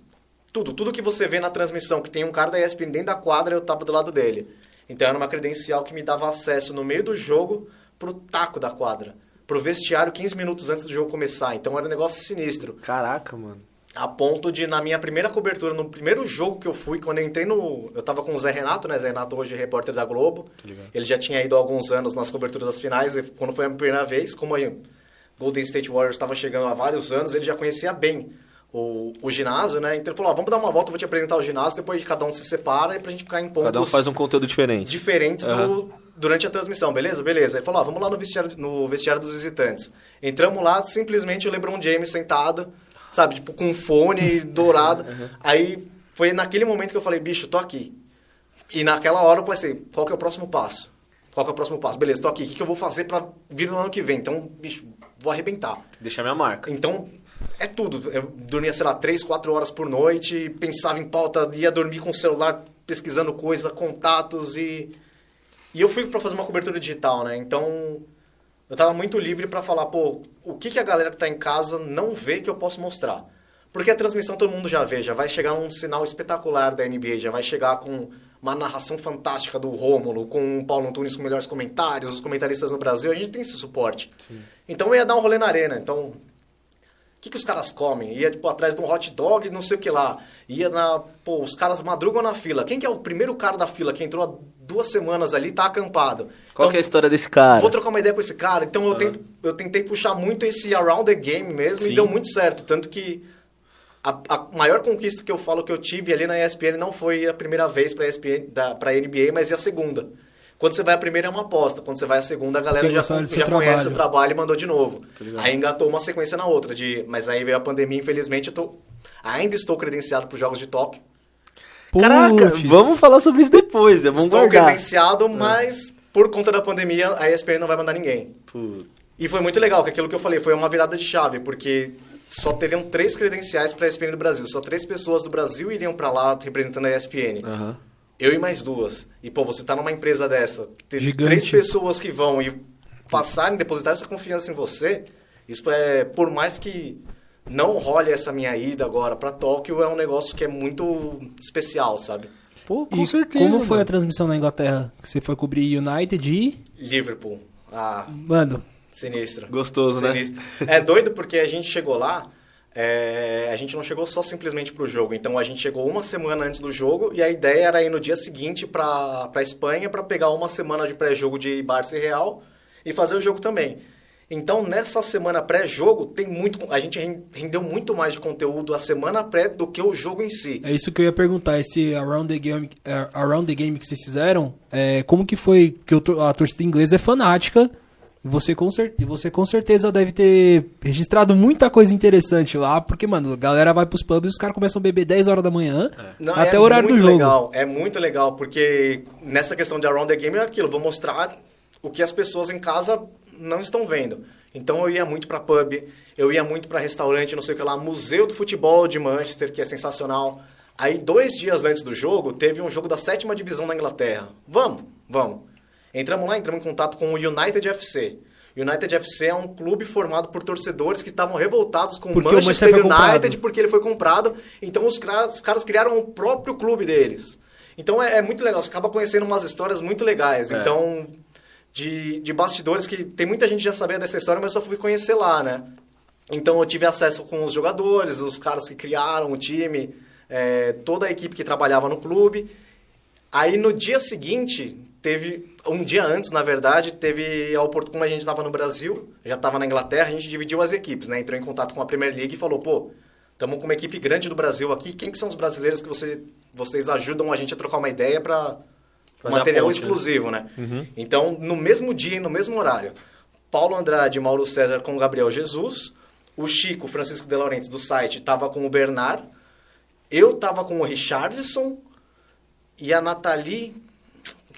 Tudo, tudo que você vê na transmissão, que tem um cara da ESPN dentro da quadra, eu tava do lado dele. Então era uma credencial que me dava acesso no meio do jogo pro taco da quadra, pro vestiário 15 minutos antes do jogo começar. Então era um negócio sinistro. Caraca, mano. A ponto de, na minha primeira cobertura, no primeiro jogo que eu fui, quando eu entrei no. Eu tava com o Zé Renato, né? Zé Renato hoje é repórter da Globo. Ele já tinha ido há alguns anos nas coberturas das finais. E quando foi a primeira vez, como aí, Golden State Warriors estava chegando há vários anos, ele já conhecia bem o, o ginásio, né? Então ele falou: ó, vamos dar uma volta, eu vou te apresentar o ginásio, depois cada um se separa e pra gente ficar em pontos Cada um faz um conteúdo diferente. diferentes do- Aham. durante a transmissão, beleza? Beleza. Ele falou, ó, vamos lá no vestiário, no vestiário dos visitantes. Entramos lá, simplesmente o LeBron James sentado, sabe, tipo, com um fone <laughs> dourado. Aí foi naquele momento que eu falei, bicho, tô aqui. E naquela hora eu pensei, qual que é o próximo passo? Qual é o próximo passo? Beleza, tô aqui. O que, que eu vou fazer pra vir no ano que vem? Então, bicho, vou arrebentar. Deixar minha marca. Então, é tudo. Eu dormia, sei lá, três, quatro horas por noite, pensava em pauta, ia dormir com o celular pesquisando coisa, contatos e. E eu fui pra fazer uma cobertura digital, né? Então, eu tava muito livre pra falar, pô, o que, que a galera que tá em casa não vê que eu posso mostrar? Porque a transmissão todo mundo já vê, já vai chegar um sinal espetacular da NBA, já vai chegar com uma narração fantástica do Rômulo, com o Paulo Antunes com melhores comentários, os comentaristas no Brasil, a gente tem esse suporte. Então eu ia dar um rolê na arena, então o que, que os caras comem? Ia, tipo, atrás de um hot dog, não sei o que lá. Ia na... Pô, os caras madrugam na fila. Quem que é o primeiro cara da fila que entrou há duas semanas ali tá acampado? Qual que é a história desse cara? Vou trocar uma ideia com esse cara. Então eu, tento, eu tentei puxar muito esse around the game mesmo Sim. e deu muito certo. Tanto que a, a maior conquista que eu falo que eu tive ali na ESPN não foi a primeira vez da, pra NBA, mas é a segunda. Quando você vai a primeira é uma aposta. Quando você vai a segunda, a galera já, já conhece trabalho. o trabalho e mandou de novo. ligado. Aí engatou uma sequência na outra. De, mas aí veio a pandemia, infelizmente, eu tô, ainda estou credenciado para os Jogos de Tóquio. Caraca, Puts. vamos falar sobre isso depois. Vamos estou guardar. credenciado, mas por conta da pandemia, a ESPN não vai mandar ninguém. Putz. E foi muito legal, que aquilo que eu falei foi uma virada de chave, porque só teriam três credenciais para a ESPN do Brasil. Só três pessoas do Brasil iriam para lá representando a ESPN. Aham. Eu e mais duas. E, pô, você tá numa empresa dessa, ter Gigante. três pessoas que vão e passarem, depositar essa confiança em você, isso é, por mais que não role essa minha ida agora para Tóquio, é um negócio que é muito especial, sabe? Pô, com E certeza. como foi a transmissão na Inglaterra? Que você foi cobrir United e... Liverpool. Ah, Mano, Sinistro. Gostoso, né? Sinistro. É doido porque a gente chegou lá, é, a gente não chegou só simplesmente pro jogo. Então a gente chegou uma semana antes do jogo e a ideia era ir no dia seguinte pra, pra Espanha pra pegar uma semana de pré-jogo de Barça e Real e fazer o jogo também. Então nessa semana pré-jogo tem muito, a gente ren- rendeu muito mais de conteúdo a semana pré do que o jogo em si. é isso que eu ia perguntar. Esse Around the Game, é, around the game que vocês fizeram, é, como que foi? Que a torcida inglesa é fanática. E você, com cer- e você com certeza deve ter registrado muita coisa interessante lá. Porque, mano, a galera vai pros pubs e os caras começam a beber 10 horas da manhã Não, até é o horário do muito jogo. Legal, é muito legal, porque nessa questão de Around the Game é aquilo, vou mostrar o que as pessoas em casa não estão vendo. Então eu ia muito para pub, eu ia muito para restaurante, não sei o que lá, Museu do Futebol de Manchester, que é sensacional. Aí, dois dias antes do jogo, teve um jogo da sétima divisão na Inglaterra. Vamos, vamos. Entramos lá, entramos em contato com o United FC. United FC é um clube formado por torcedores que estavam revoltados com Porque o o Manchester Manchester United comprado. porque ele foi comprado. Então os caras, os caras criaram o próprio clube deles. Então é, é muito legal, você acaba conhecendo umas histórias muito legais. É. Então, de, de bastidores que tem muita gente já sabia dessa história, mas eu só fui conhecer lá, né? Então eu tive acesso com os jogadores, os caras que criaram o time, é, toda a equipe que trabalhava no clube. Aí no dia seguinte, teve, um dia antes, na verdade, teve a oportunidade, como a gente estava no Brasil, já estava na Inglaterra, a gente dividiu as equipes, né? Entrou em contato com a Premier League e falou, pô, estamos com uma equipe grande do Brasil aqui, quem que são os brasileiros que você, vocês ajudam a gente a trocar uma ideia para material ponte, né? exclusivo, né? Então, no mesmo dia e no mesmo horário, Paulo Andrade e Mauro César com o Gabriel Jesus, o Chico Francisco De Laurentiis do site estava com o Bernard, eu estava com o Richardson e a Nathalie,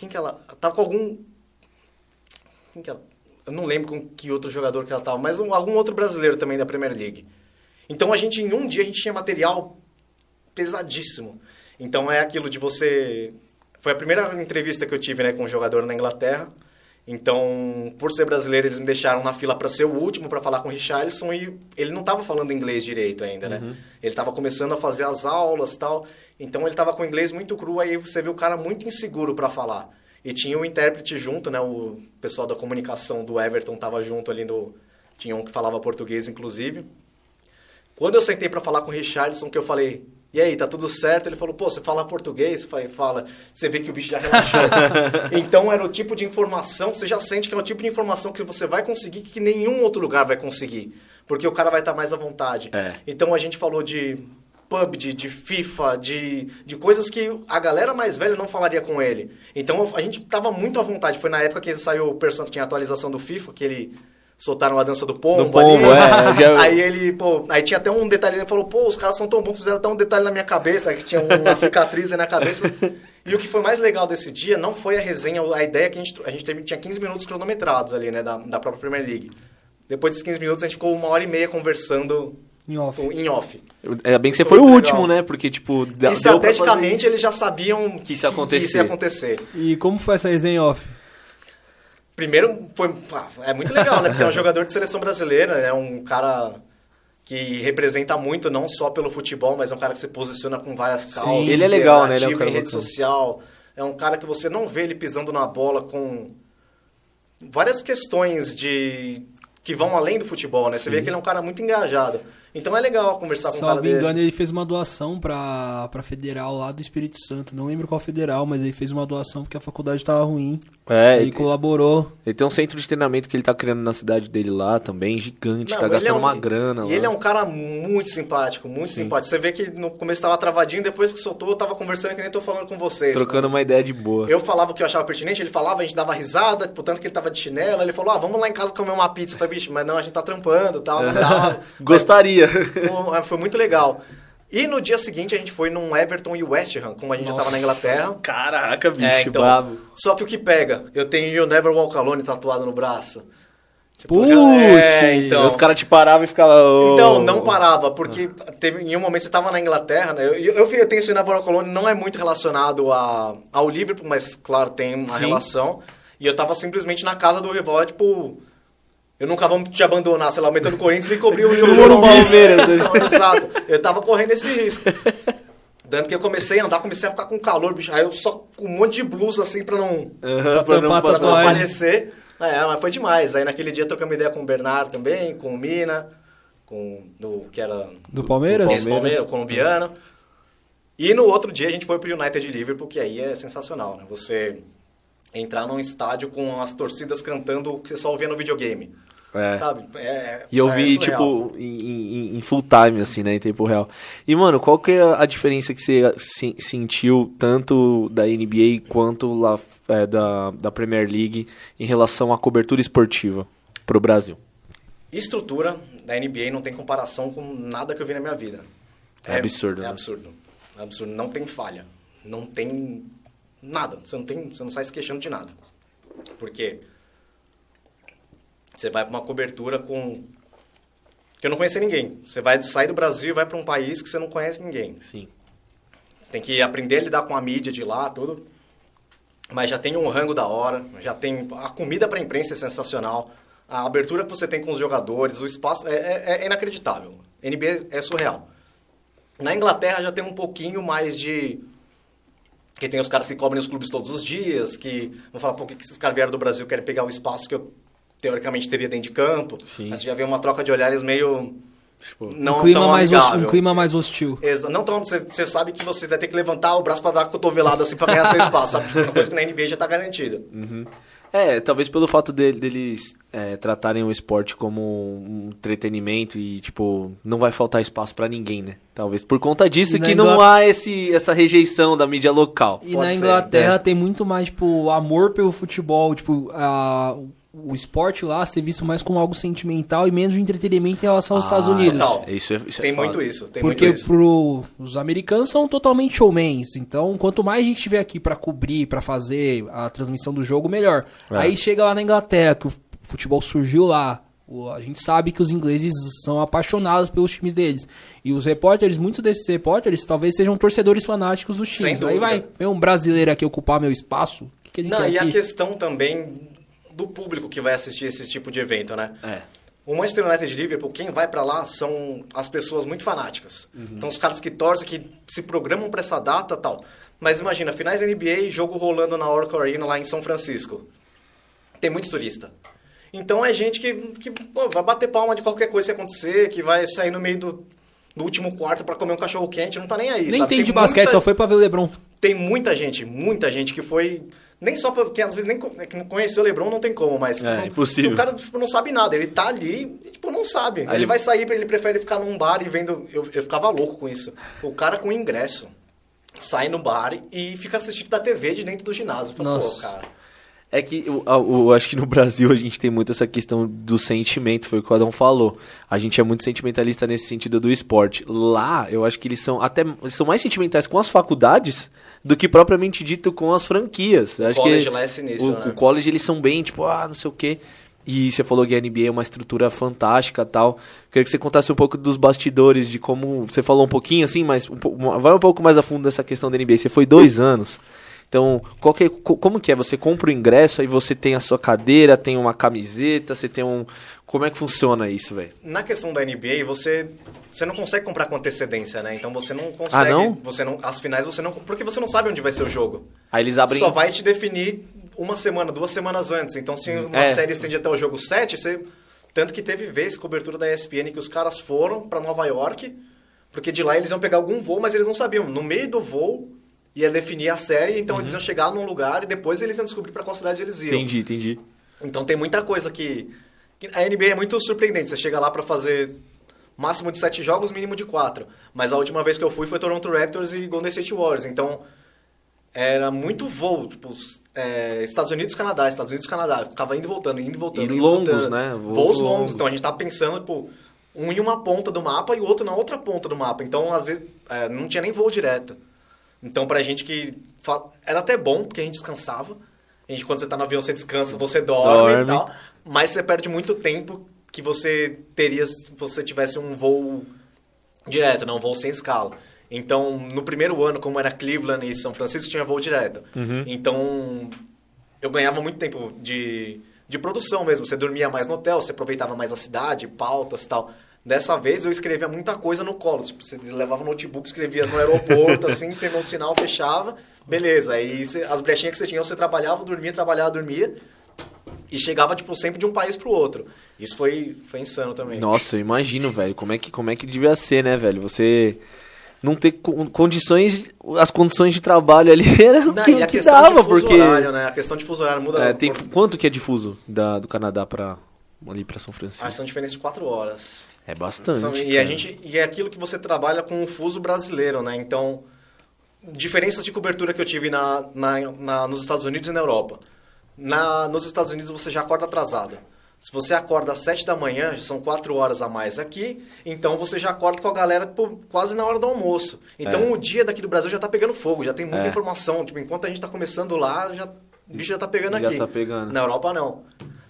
quem que ela, tava com algum quem que ela, eu não lembro com que outro jogador que ela tava, mas um- algum outro brasileiro também da Premier League. Então a gente em um dia a gente tinha material pesadíssimo. Então é aquilo de você foi a primeira entrevista que eu tive, né, com um jogador na Inglaterra. Então, por ser brasileiro, eles me deixaram na fila para ser o último para falar com o Richarlison e ele não estava falando inglês direito ainda, né? Ele estava começando a fazer as aulas, tal. Então ele estava com o inglês muito cru, aí você vê o cara muito inseguro para falar. E tinha o intérprete junto, né? O pessoal da comunicação do Everton tava junto ali no tinha um que falava português inclusive. Quando eu sentei para falar com o Richardson, que eu falei, e aí, tá tudo certo? Ele falou, pô, você fala português? Fala. Você vê que o bicho já relaxou. <laughs> então era o tipo de informação, você já sente que é o tipo de informação que você vai conseguir que nenhum outro lugar vai conseguir. Porque o cara vai estar mais à vontade. É. Então a gente falou de pub, de, FIFA, de, de coisas que a galera mais velha não falaria com ele. Então a gente tava muito à vontade. Foi na época que saiu o person tinha a atualização do FIFA, que ele soltaram a dança do pombo, Do pombo, ali. é, <laughs> já- Aí ele, pô, aí tinha até um detalhe, ele falou, pô, os caras são tão bons, fizeram até um detalhe na minha cabeça, que tinha uma cicatriz aí na cabeça. <laughs> E o que foi mais legal desse dia não foi a resenha, a ideia que a gente, a gente teve, tinha 15 minutos cronometrados ali, né, da, da própria Premier League. Depois desses 15 minutos a gente ficou uma hora e meia conversando Em off. em off. Ainda bem que Isso você foi o muito último, legal. né? Porque, tipo, deu pra fazer Estrategicamente eles já sabiam Que isso ia acontecer. isso ia acontecer. E como foi essa resenha em off? Primeiro, foi, é muito legal, né? Porque é um jogador de seleção brasileira, é um cara que representa muito, não só pelo futebol, mas é um cara que se posiciona com várias causas. Ele é legal, né? Ele é um cara em rede social. É um cara que você não vê ele pisando na bola com várias questões de que vão além do futebol, né? Você vê que ele é um cara muito engajado. Então é legal conversar com um cara desse. engano, ele fez uma doação pra, pra federal lá do Espírito Santo. Não lembro qual federal, mas ele fez uma doação porque a faculdade tava ruim. É, ele colaborou. ele tem um centro de treinamento que ele tá criando na cidade dele lá também, gigante, Não, tá ele gastando é um- uma grana E lá. ele é um cara muito simpático, muito Sim. simpático. Você vê que no começo tava travadinho, depois que soltou, eu tava conversando que nem tô falando com vocês. Trocando uma ideia de boa. Eu falava o que eu achava pertinente, ele falava, a gente dava risada, portanto que ele tava de chinelo, ele falou, ah, vamos lá em casa comer uma pizza. Eu falei, bicho, mas não, a gente tá trampando e tal, não. <laughs> Gostaria. <laughs> É, foi muito legal. E no dia seguinte a gente foi num Everton e West Ham, como a gente já tava na Inglaterra. Caraca, bicho, É, então, brabo. Só que o que pega, eu tenho You Never Walk Alone tatuado no braço. Tipo, Putz! é, então. Os caras te paravam e ficavam. Então, não parava, porque teve, em um momento você estava na Inglaterra, né? Eu, eu, eu tenho isso na Colônia, não é muito relacionado a, ao Liverpool, mas claro, tem uma Sim. relação. E eu tava simplesmente na casa do rival, tipo. Eu nunca vou te abandonar, sei lá, metendo o Corinthians e cobrir o <laughs> jogo do Palmeiras. Palmeiras, né? Não, Exato. Eu tava correndo esse risco. Tanto que eu comecei a andar, comecei a ficar com calor, bicho. Aí eu só com um monte de blusa assim pra não, Aham, Pra tampar a pra não aparecer. É, mas foi demais. Aí naquele dia trocamos ideia com o Bernardo também, com o Mina, com do que era Do Palmeiras? esse Palmeiras, o colombiano. E no outro dia a gente foi pro United Liverpool, que aí é sensacional, né? Você entrar num estádio com as torcidas cantando o que você só ouvia no videogame. É. Sabe? É, E eu é vi, tipo, em, em- em full time, assim, né, em tempo real. E, mano, qual que é a diferença que você se- sentiu tanto da NBA quanto lá, é, da, da Premier League em relação à cobertura esportiva pro Brasil? Estrutura da NBA não tem comparação com nada que eu vi na minha vida. É absurdo, É né? absurdo. É absurdo. Não tem falha. Não tem nada. Você não, tem, você não sai se queixando de nada. Porque Você vai para uma cobertura com que eu não conhecia ninguém. Você vai sair do Brasil e vai para um país que você não conhece ninguém. Sim. Você tem que aprender a lidar com a mídia de lá, tudo. Mas já tem um rango da hora, já tem a comida para a imprensa é sensacional, a abertura que você tem com os jogadores, o espaço é, é, é inacreditável. NBA é surreal. Na Inglaterra já tem um pouquinho mais de que tem os caras que cobrem os clubes todos os dias, que vão falar, por que esses caras vieram do Brasil querem pegar o espaço que eu teoricamente teria dentro de campo. Sim. Mas você já vê uma troca de olhares meio. Tipo, não um, clima tão mais amigável. hostil, um clima mais hostil. Exa não tão, você, sabe que você vai ter que levantar o braço para dar a cotovelada assim para ganhar seu espaço, sabe? Uma coisa que na NBA já tá garantida. É, talvez pelo fato de- deles é, tratarem o esporte como um entretenimento e, tipo, não vai faltar espaço pra ninguém, né? Talvez por conta disso que não Ingla- há esse, essa rejeição da mídia local. E Pode na ser, Inglaterra né? tem muito mais, tipo, amor pelo futebol, tipo, a, o esporte lá ser visto mais como algo sentimental e menos de entretenimento em relação aos Ah, Estados Unidos. Total. Isso é, isso é Tem fato. muito isso, tem Porque muito isso. pro, os americanos são totalmente showmans. Então, quanto mais a gente tiver aqui pra cobrir, pra fazer a transmissão do jogo, melhor. É. Aí chega lá na Inglaterra, que o futebol surgiu lá. O- A gente sabe que os ingleses são apaixonados pelos times deles. E os repórteres, muitos desses repórteres, talvez sejam torcedores fanáticos dos Sem times. Aí dúvida. vai vem um brasileiro aqui ocupar meu espaço. O que, que a gente Não, e a aqui? questão também do público que vai assistir esse tipo de evento, né? É. O Manchester United de Liverpool, quem vai pra lá são as pessoas muito fanáticas. Então, os caras que torcem, que se programam pra essa data tal. Mas imagina, finais da NBA, jogo rolando na Oracle Arena lá em São Francisco. Tem muito turista. Então, é gente que, que pô, vai bater palma de qualquer coisa que acontecer, que vai sair no meio do, do último quarto pra comer um cachorro quente, não tá nem aí, Nem sabe? tem Tem de basquete, muita- só foi pra ver o Lebron. tem muita gente, muita gente que foi. Nem só porque às vezes nem é que não conheceu o Lebron, não tem como, mas. É, impossível. O cara tipo, não sabe nada, ele tá ali e tipo, não sabe. Aí ele, ele- vai sair, ele prefere ficar num bar e vendo. Eu, eu ficava louco com isso. O cara com ingresso sai no bar e fica assistindo da TV de dentro do ginásio. Fala, pô, Nossa. cara. É que eu, eu acho que no <laughs> Brasil a gente tem muito essa questão do sentimento, foi o que o Adão falou. A gente é muito sentimentalista nesse sentido do esporte. Lá, eu acho que eles são até eles são mais sentimentais com as faculdades do que propriamente dito com as franquias. Eu acho college que lá é sinistro, o, né? o college eles são bem, tipo, ah, não sei o quê. E você falou que a NBA é uma estrutura fantástica tal. Queria que você contasse um pouco dos bastidores, de como. Você falou um pouquinho assim, mas um vai um pouco mais a fundo nessa questão da NBA. Você foi dois anos. Então, qual que é- co- como que é? Você compra o ingresso, aí você tem a sua cadeira, tem uma camiseta, você tem um. Como é que funciona isso, velho? Na questão da NBA, você, você não consegue comprar com antecedência, né? Então você não consegue. Ah, não? Você não. As finais você não. Porque você não sabe onde vai ser o jogo. Aí eles abrem. Só vai te definir uma semana, duas semanas antes. Então, se uma É. série estende até o jogo 7, você... Tanto que teve vez, cobertura da ESPN, que os caras foram pra Nova York, porque de lá eles iam pegar algum voo, mas eles não sabiam. No meio do voo, ia definir a série, então eles iam chegar num lugar e depois eles iam descobrir pra qual cidade eles iam. Entendi, entendi. Então tem muita coisa que... A NBA é muito surpreendente. Você chega lá pra fazer máximo de sete jogos, mínimo de quatro. Mas a última vez que eu fui foi Toronto Raptors e Golden State Warriors. Então era muito voo, tipo, é, Estados Unidos, Canadá, Estados Unidos, Canadá. Ficava indo e voltando, indo e voltando. E indo longos, voltando. né? Voos Voos, longos. longos. Então a gente tava pensando, tipo, um em uma ponta do mapa e o outro na outra ponta do mapa. Então, às vezes, é, não tinha nem voo direto. Então, pra gente que... Era até bom, porque a gente descansava. A gente, quando você tá no avião, você descansa, você dorme, Dorme. e tal. Mas você perde muito tempo que você teria se você tivesse um voo direto, não um voo sem escala. Então, no primeiro ano, como era Cleveland e São Francisco, tinha voo direto. Então, eu ganhava muito tempo de, de produção mesmo. Você dormia mais no hotel, você aproveitava mais a cidade, pautas e tal. Dessa vez eu escrevia muita coisa no colo. Tipo, você levava o notebook, escrevia no aeroporto, <laughs> assim, terminou o sinal, fechava. Beleza. Aí as brechinhas que você tinha, você trabalhava, dormia, trabalhava, dormia. E chegava, tipo, sempre de um país pro outro. Isso foi, foi insano também. Nossa, eu imagino, velho. Como é que, como é que devia ser, né, velho? Você não ter co- condições. As condições de trabalho ali <laughs> era o que, e a que questão dava, de fuso porque. horário, né? A questão de fuso horário muda. É, tem, quanto que é difuso da, do Canadá pra. Ali pra São Francisco? Que são diferenças de quatro horas. É bastante. São- e a gente e é aquilo que você trabalha com o fuso brasileiro, né? Então, diferenças de cobertura que eu tive na, na, na- nos Estados Unidos e na Europa. Na, nos Estados Unidos você já acorda atrasado. Se você acorda às 7 da manhã, já são 4 horas a mais aqui, então você já acorda com a galera tipo, quase na hora do almoço. Então É. o dia daqui do Brasil já tá pegando fogo, já tem muita É. informação. Tipo, enquanto a gente tá começando lá, já, o bicho já tá pegando Já aqui. tá pegando. Na Europa não.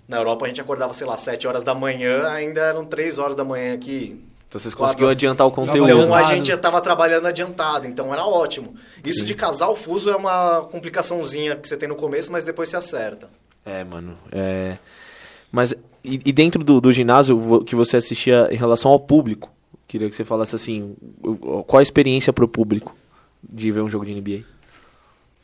Na Europa a gente acordava, sei lá, 7 horas da manhã, ainda eram 3 horas da manhã aqui. Então vocês conseguiram adiantar o conteúdo. Então a gente já estava trabalhando adiantado, então era ótimo. Isso de casar o fuso é uma complicaçãozinha que você tem no começo, mas depois se acerta. É, mano. É... Mas, e, e dentro do, do ginásio que você assistia em relação ao público? Queria que você falasse assim, o- qual a experiência pro público de ver um jogo de NBA?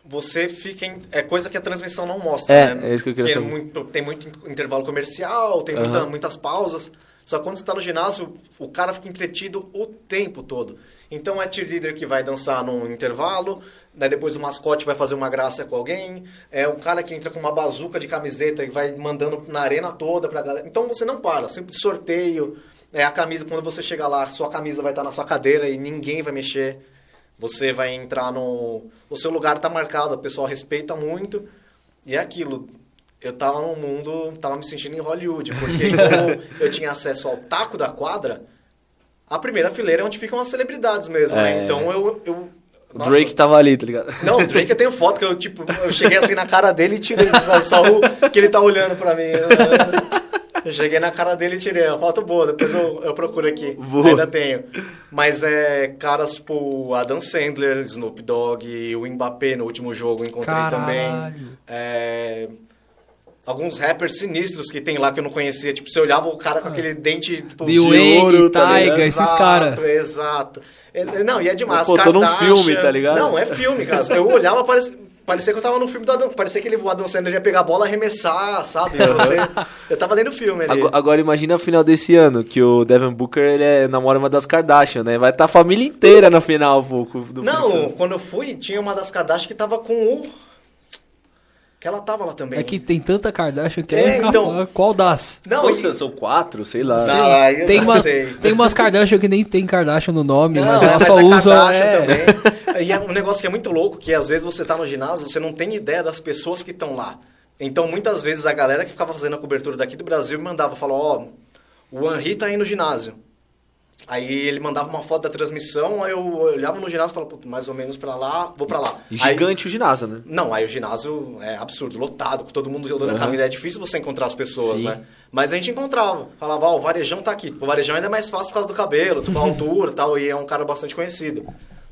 Você fica em, é coisa que a transmissão não mostra, É, né? é isso que eu queria Porque saber. muito- tem muito intervalo comercial, tem muita- Aham. muitas pausas. Só que quando você está no ginásio, o cara fica entretido o tempo todo. Então é cheerleader que vai dançar num intervalo, daí depois o mascote vai fazer uma graça com alguém, é o cara que entra com uma bazuca de camiseta e vai mandando na arena toda pra galera. Então você não para, sempre sorteio, é a camisa, quando você chegar lá, sua camisa vai estar na sua cadeira e ninguém vai mexer. Você vai entrar no. O seu lugar está marcado, o pessoal respeita muito. E é aquilo. Eu tava num mundo, tava me sentindo em Hollywood, porque <laughs> como eu tinha acesso ao taco da quadra, a primeira fileira é onde ficam as celebridades mesmo, É. né? Então eu. eu nossa, Drake tava ali, tá ligado? Não, o Drake eu tenho foto que eu, tipo, eu cheguei assim na cara dele e tirei só, só o que ele tá olhando pra mim. <laughs> Eu cheguei na cara dele e tirei. Uma foto boa, depois eu, eu procuro aqui. Boa. Ainda tenho. Mas é caras tipo Adam Sandler, Snoop Dogg, o Mbappé no último jogo eu encontrei Caralho. também. É, alguns rappers sinistros que tem lá que eu não conhecia. Tipo, você olhava o cara com aquele dente tipo, de Wayne, ouro, tá Tyga, ligado? esses Exato, cara. Exato. É, Não, e é demais. Pô, tô num filme, tá ligado? Não, é filme, cara. Eu olhava, parecia, parecia que eu tava no filme do Adam. Parecia que ele, o Adam Sandler ia pegar a bola e arremessar, sabe? Você, eu tava dentro do filme ali. Agora, agora imagina a final desse ano, que o Devin Booker ele é, namora uma das Kardashian, né? Vai estar a família inteira na final, do Não, quando eu fui, tinha uma das Kardashian que tava com o. Que ela tava lá também. É que tem tanta Kardashian que É, é, então- qual das? Não, Ou e- são quatro, sei lá. Não, aí eu Tem, não uma, sei. tem umas Kardashian que nem tem Kardashian no nome, Não, mas ela mas só é usa. Kardashian é. também. E é um negócio que é muito louco, que às vezes você tá no ginásio, você não tem ideia das pessoas que estão lá. Então, muitas vezes, a galera que ficava fazendo a cobertura daqui do Brasil me mandava, falou, ó, o Henri tá aí no ginásio. Aí ele mandava uma foto da transmissão, aí eu olhava no ginásio e falava, "Pô, mais ou menos pra lá, vou pra lá. E Aí- gigante o ginásio, né? não, aí o ginásio é absurdo, lotado, com todo mundo rodando Aham. a camisa. É difícil você encontrar as pessoas, Sim. né? Mas a gente encontrava. Falava, ó, o Varejão tá aqui. O Varejão ainda é mais fácil por causa do cabelo, tipo, a altura e <laughs> tal, e é um cara bastante conhecido.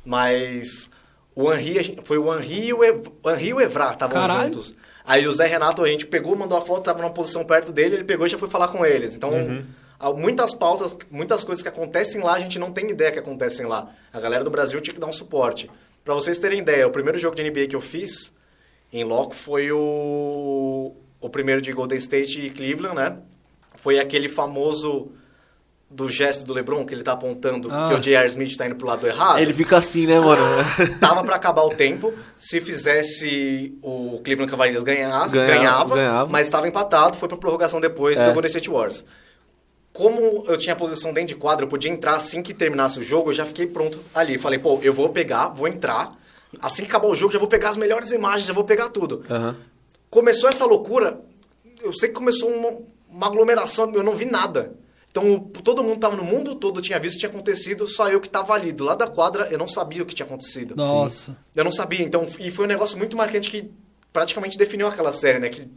Mas o Henri, foi o Henri e o, Ev, o Henri e o Evra estavam juntos. Aí o Zé Renato, a gente pegou, mandou a foto, tava numa posição perto dele, ele pegou e já foi falar com eles. Então, há muitas pautas, muitas coisas que acontecem lá, a gente não tem ideia que acontecem lá. A galera do Brasil tinha que dar um suporte. Pra vocês terem ideia, o primeiro jogo de NBA que eu fiz em loco foi o, o primeiro de Golden State e Cleveland, né? Foi aquele famoso do gesto do LeBron, que ele tá apontando Ah. que o J.R. Smith tá indo pro lado errado. Ele fica assim, né, mano? <laughs> Tava pra acabar o tempo. Se fizesse o Cleveland Cavaliers ganhasse, Ganhava, ganhava, ganhava. mas estava empatado, foi pra prorrogação depois É. do Golden State Warriors. Como eu tinha posição dentro de quadra, eu podia entrar assim que terminasse o jogo, eu já fiquei pronto ali. Falei, pô, eu vou pegar, vou entrar. Assim que acabar o jogo, já vou pegar as melhores imagens, já vou pegar tudo. Aham. Começou essa loucura, eu sei que começou uma, uma aglomeração, eu não vi nada. Então, todo mundo tava no mundo todo, tinha visto o que tinha acontecido, só eu que tava ali, do lado da quadra, eu não sabia o que tinha acontecido. Nossa. Eu não sabia, então, e foi um negócio muito marcante que praticamente definiu aquela série, né? Que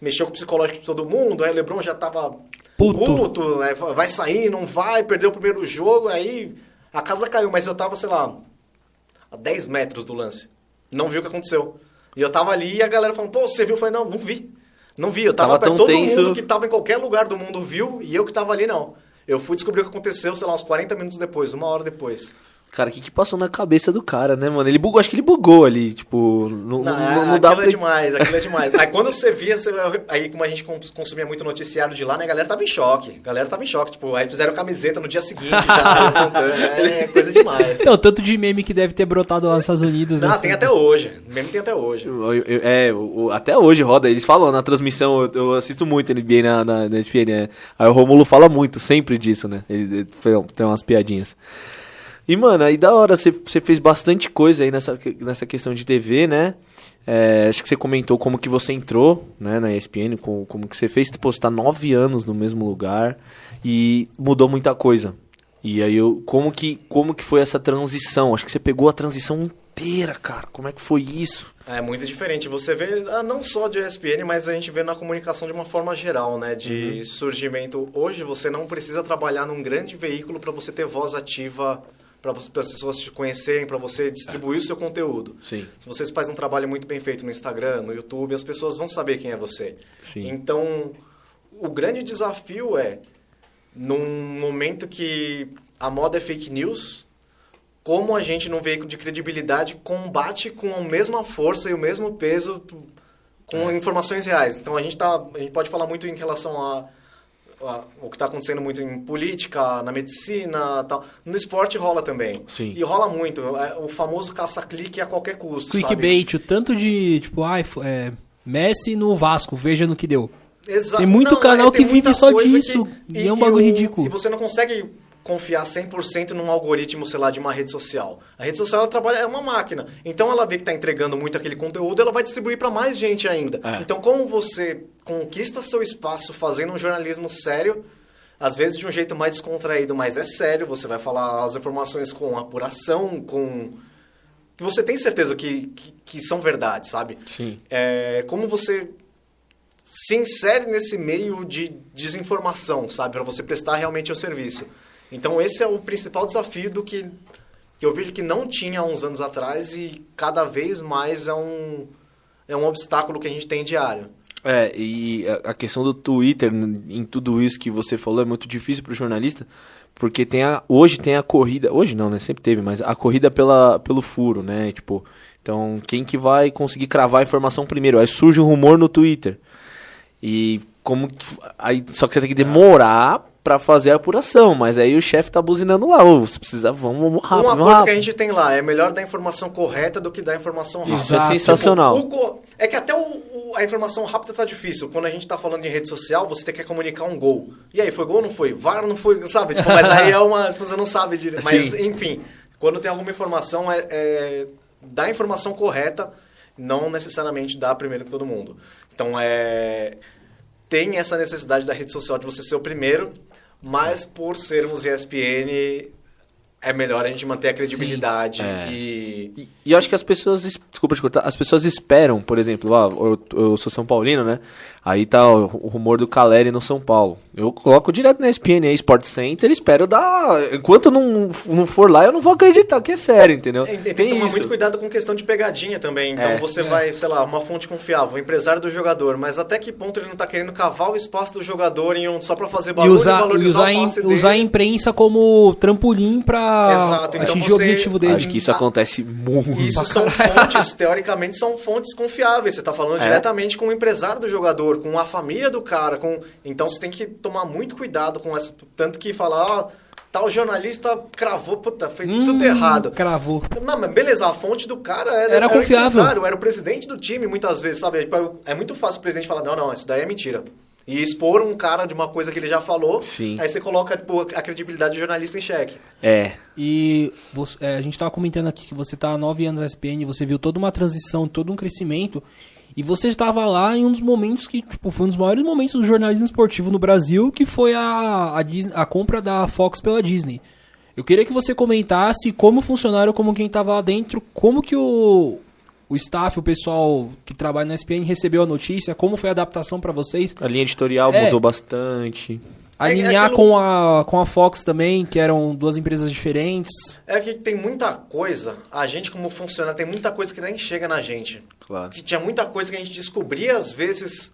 mexeu com o psicológico de todo mundo, aí o LeBron já tava Puto. puto né? vai sair, não vai, perdeu o primeiro jogo, aí a casa caiu, mas eu tava, sei lá, a 10 metros do lance. Não vi o que aconteceu. E eu tava ali e a galera falando, pô, você viu? Eu falei, não, não vi. Não vi, eu tava, Tava perto, todo tenso. mundo que tava em qualquer lugar do mundo viu e eu que tava ali não. Eu fui descobrir o que aconteceu, sei lá, uns 40 minutos depois, uma hora depois. Cara, o que, que passou na cabeça do cara, né, mano? Ele bugou, acho que ele bugou ali, tipo, não, Não, não, é, não dá aquilo pra... é demais, aquilo é demais. Aí quando você via, você- aí como a gente cons- consumia muito noticiário de lá, né, a galera tava em choque. A galera tava em choque, tipo, aí fizeram camiseta no dia seguinte, já <laughs> contando, é coisa demais. Então, tanto de meme que deve ter brotado lá nos Estados Unidos. Não, nessa- tem até hoje, mesmo tem até hoje. Eu- eu- É, o- até hoje roda, eles falam na transmissão, eu, eu assisto muito NBA na, na, na ESPN, né? aí o Romulo fala muito sempre disso, né? Ele, ele tem umas piadinhas. E, mano, aí da hora, você fez bastante coisa aí nessa, nessa questão de TV, né? É, acho que você comentou como que você entrou, né, na ESPN, como, como que você fez, pô, você tá nove anos no mesmo lugar e mudou muita coisa. E aí, eu, como que, como que foi essa transição? Acho que você pegou a transição inteira, cara. Como é que foi isso? É muito diferente. Você vê, ah, não só de ESPN, mas a gente vê na comunicação de uma forma geral, né? De surgimento. Hoje você não precisa trabalhar num grande veículo para você ter voz ativa, para as pessoas te conhecerem, para você distribuir o seu conteúdo. Sim. Se você faz um trabalho muito bem feito no Instagram, no YouTube, as pessoas vão saber quem é você. Sim. Então, o grande desafio é, num momento que a moda é fake news, como a gente, num veículo de credibilidade, combate com a mesma força e o mesmo peso com informações reais. Então, a gente, tá, a gente pode falar muito em relação a- o que está acontecendo muito em política, na medicina tal. No esporte rola também. Sim. E rola muito. É O famoso caça-clique a qualquer custo? Clickbait, o tanto de, tipo, ai, fo- é, Messi no Vasco, veja no que deu. Exato. Tem muito Não, canal é, tem que vive só disso, e é um bagulho o- ridículo. E você não consegue confiar 100% num algoritmo, sei lá, de uma rede social. A rede social ela trabalha é uma máquina. Então ela vê que está entregando muito aquele conteúdo, ela vai distribuir para mais gente ainda. É. Então como você conquista seu espaço fazendo um jornalismo sério, às vezes de um jeito mais descontraído, mas é sério, você vai falar as informações com apuração, com que você tem certeza que, que, que são verdade, sabe? Sim. É, como você se insere nesse meio de desinformação, sabe? Para você prestar realmente o serviço. Então, esse é o principal desafio do que, que eu vejo que não tinha há uns anos atrás e cada vez mais é um, é um obstáculo que a gente tem diário. É, e a- questão do Twitter em tudo isso que você falou é muito difícil pro jornalista, porque tem a, hoje tem a corrida, hoje não, né, sempre teve, mas a corrida pela, pelo furo, né, tipo, então quem que vai conseguir cravar a informação primeiro? Aí surge um rumor no Twitter. E como aí só que você tem que demorar pra fazer a apuração, mas aí o chefe tá buzinando lá, ô, você precisa, vamos, vamos rápido, um acordo rápido. que a gente tem lá é melhor dar informação correta do que dar informação rápida. Isso é sensacional. Tipo, o é que até o- o- a informação rápida tá difícil. Quando a gente tá falando de rede social, você tem que comunicar um gol. E aí, foi gol ou não foi? VAR não foi, sabe? Tipo, mas aí é uma. Você não sabe direito. <laughs> Mas, Sim. enfim, quando tem alguma informação, é, é dar a informação correta, não necessariamente dar primeiro que todo mundo. Então, é. Tem essa necessidade da rede social de você ser o primeiro, mas por sermos ESPN, é melhor a gente manter a credibilidade É. e. E, e eu acho que as pessoas, es- desculpa te cortar, as pessoas esperam, por exemplo, ah, eu, eu sou São Paulino, né? Aí tá o, o rumor do Caleri no São Paulo. Eu coloco direto na ESPN aí, Sport Center, espero dar. Enquanto não, não for lá, eu não vou acreditar que é sério, entendeu? É, Tem, que tomar muito cuidado com questão de pegadinha também. Então É. você vai, sei lá, uma fonte confiável, o empresário do jogador, mas até que ponto ele não tá querendo cavar o espaço do jogador em um, só pra fazer E barulho usar, e e valorizar usar, o em- passe dele? usar a imprensa como trampolim Exato, então atingir você- o objetivo dele. Acho que isso acontece muito. Isso são fontes, teoricamente, são fontes confiáveis. Você está falando É. diretamente com o empresário do jogador, com a família do cara. Com... Então você tem que tomar muito cuidado com essa. Tanto que falar, ó, tal jornalista cravou, puta, fez Hum, tudo errado. Cravou. Não, mas beleza, a fonte do cara era, Era o confiável. empresário, era o presidente do time, muitas vezes, sabe? Tipo, É muito fácil o presidente falar, não, não, isso daí é mentira. E expor um cara de uma coisa que ele já falou, Sim. aí você coloca tipo, a credibilidade do jornalista em xeque. É. E você- é, a gente tava comentando aqui que você tá há nove anos na SPN, você viu toda uma transição, todo um crescimento. E você estava lá em um dos momentos que, tipo, foi um dos maiores momentos do jornalismo esportivo no Brasil, que foi a, a, Dis- a compra da Fox pela Disney. Eu queria que você comentasse como funcionário, como quem estava lá dentro, como que o, o staff, o pessoal que trabalha na SPN recebeu a notícia, como foi a adaptação para vocês. A linha editorial É. mudou bastante. Alinhar aquilo- com, a, com a Fox também, que eram duas empresas diferentes. É que tem muita coisa, a gente como funciona, tem muita coisa que nem chega na gente. Claro. Tinha muita coisa que a gente descobria, às vezes,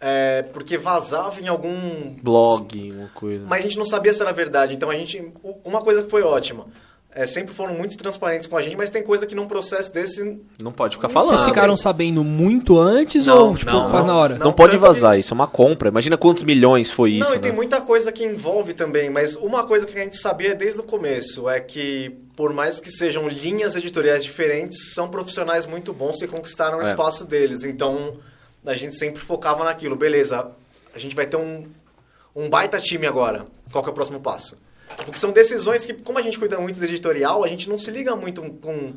é, porque vazava em algum Blog, uma coisa. Mas a gente não sabia se era verdade. Então a gente. Uma coisa que foi ótima. É, sempre foram muito transparentes com a gente, mas tem coisa que num processo desse. Não pode ficar falando. Vocês ficaram sabendo muito antes Não, ou, tipo, não, quase não. na hora? Não, Não, pode vazar, isso é uma compra. Imagina quantos milhões foi isso, não, e né? tem muita coisa que envolve também, mas uma coisa que a gente sabia desde o começo é que, por mais que sejam linhas editoriais diferentes, são profissionais muito bons que conquistaram o É. espaço deles. Então, a gente sempre focava naquilo. Beleza, a gente vai ter um, um baita time agora. Qual que é o próximo passo? Porque são decisões que, como a gente cuida muito do editorial, a gente não se liga muito com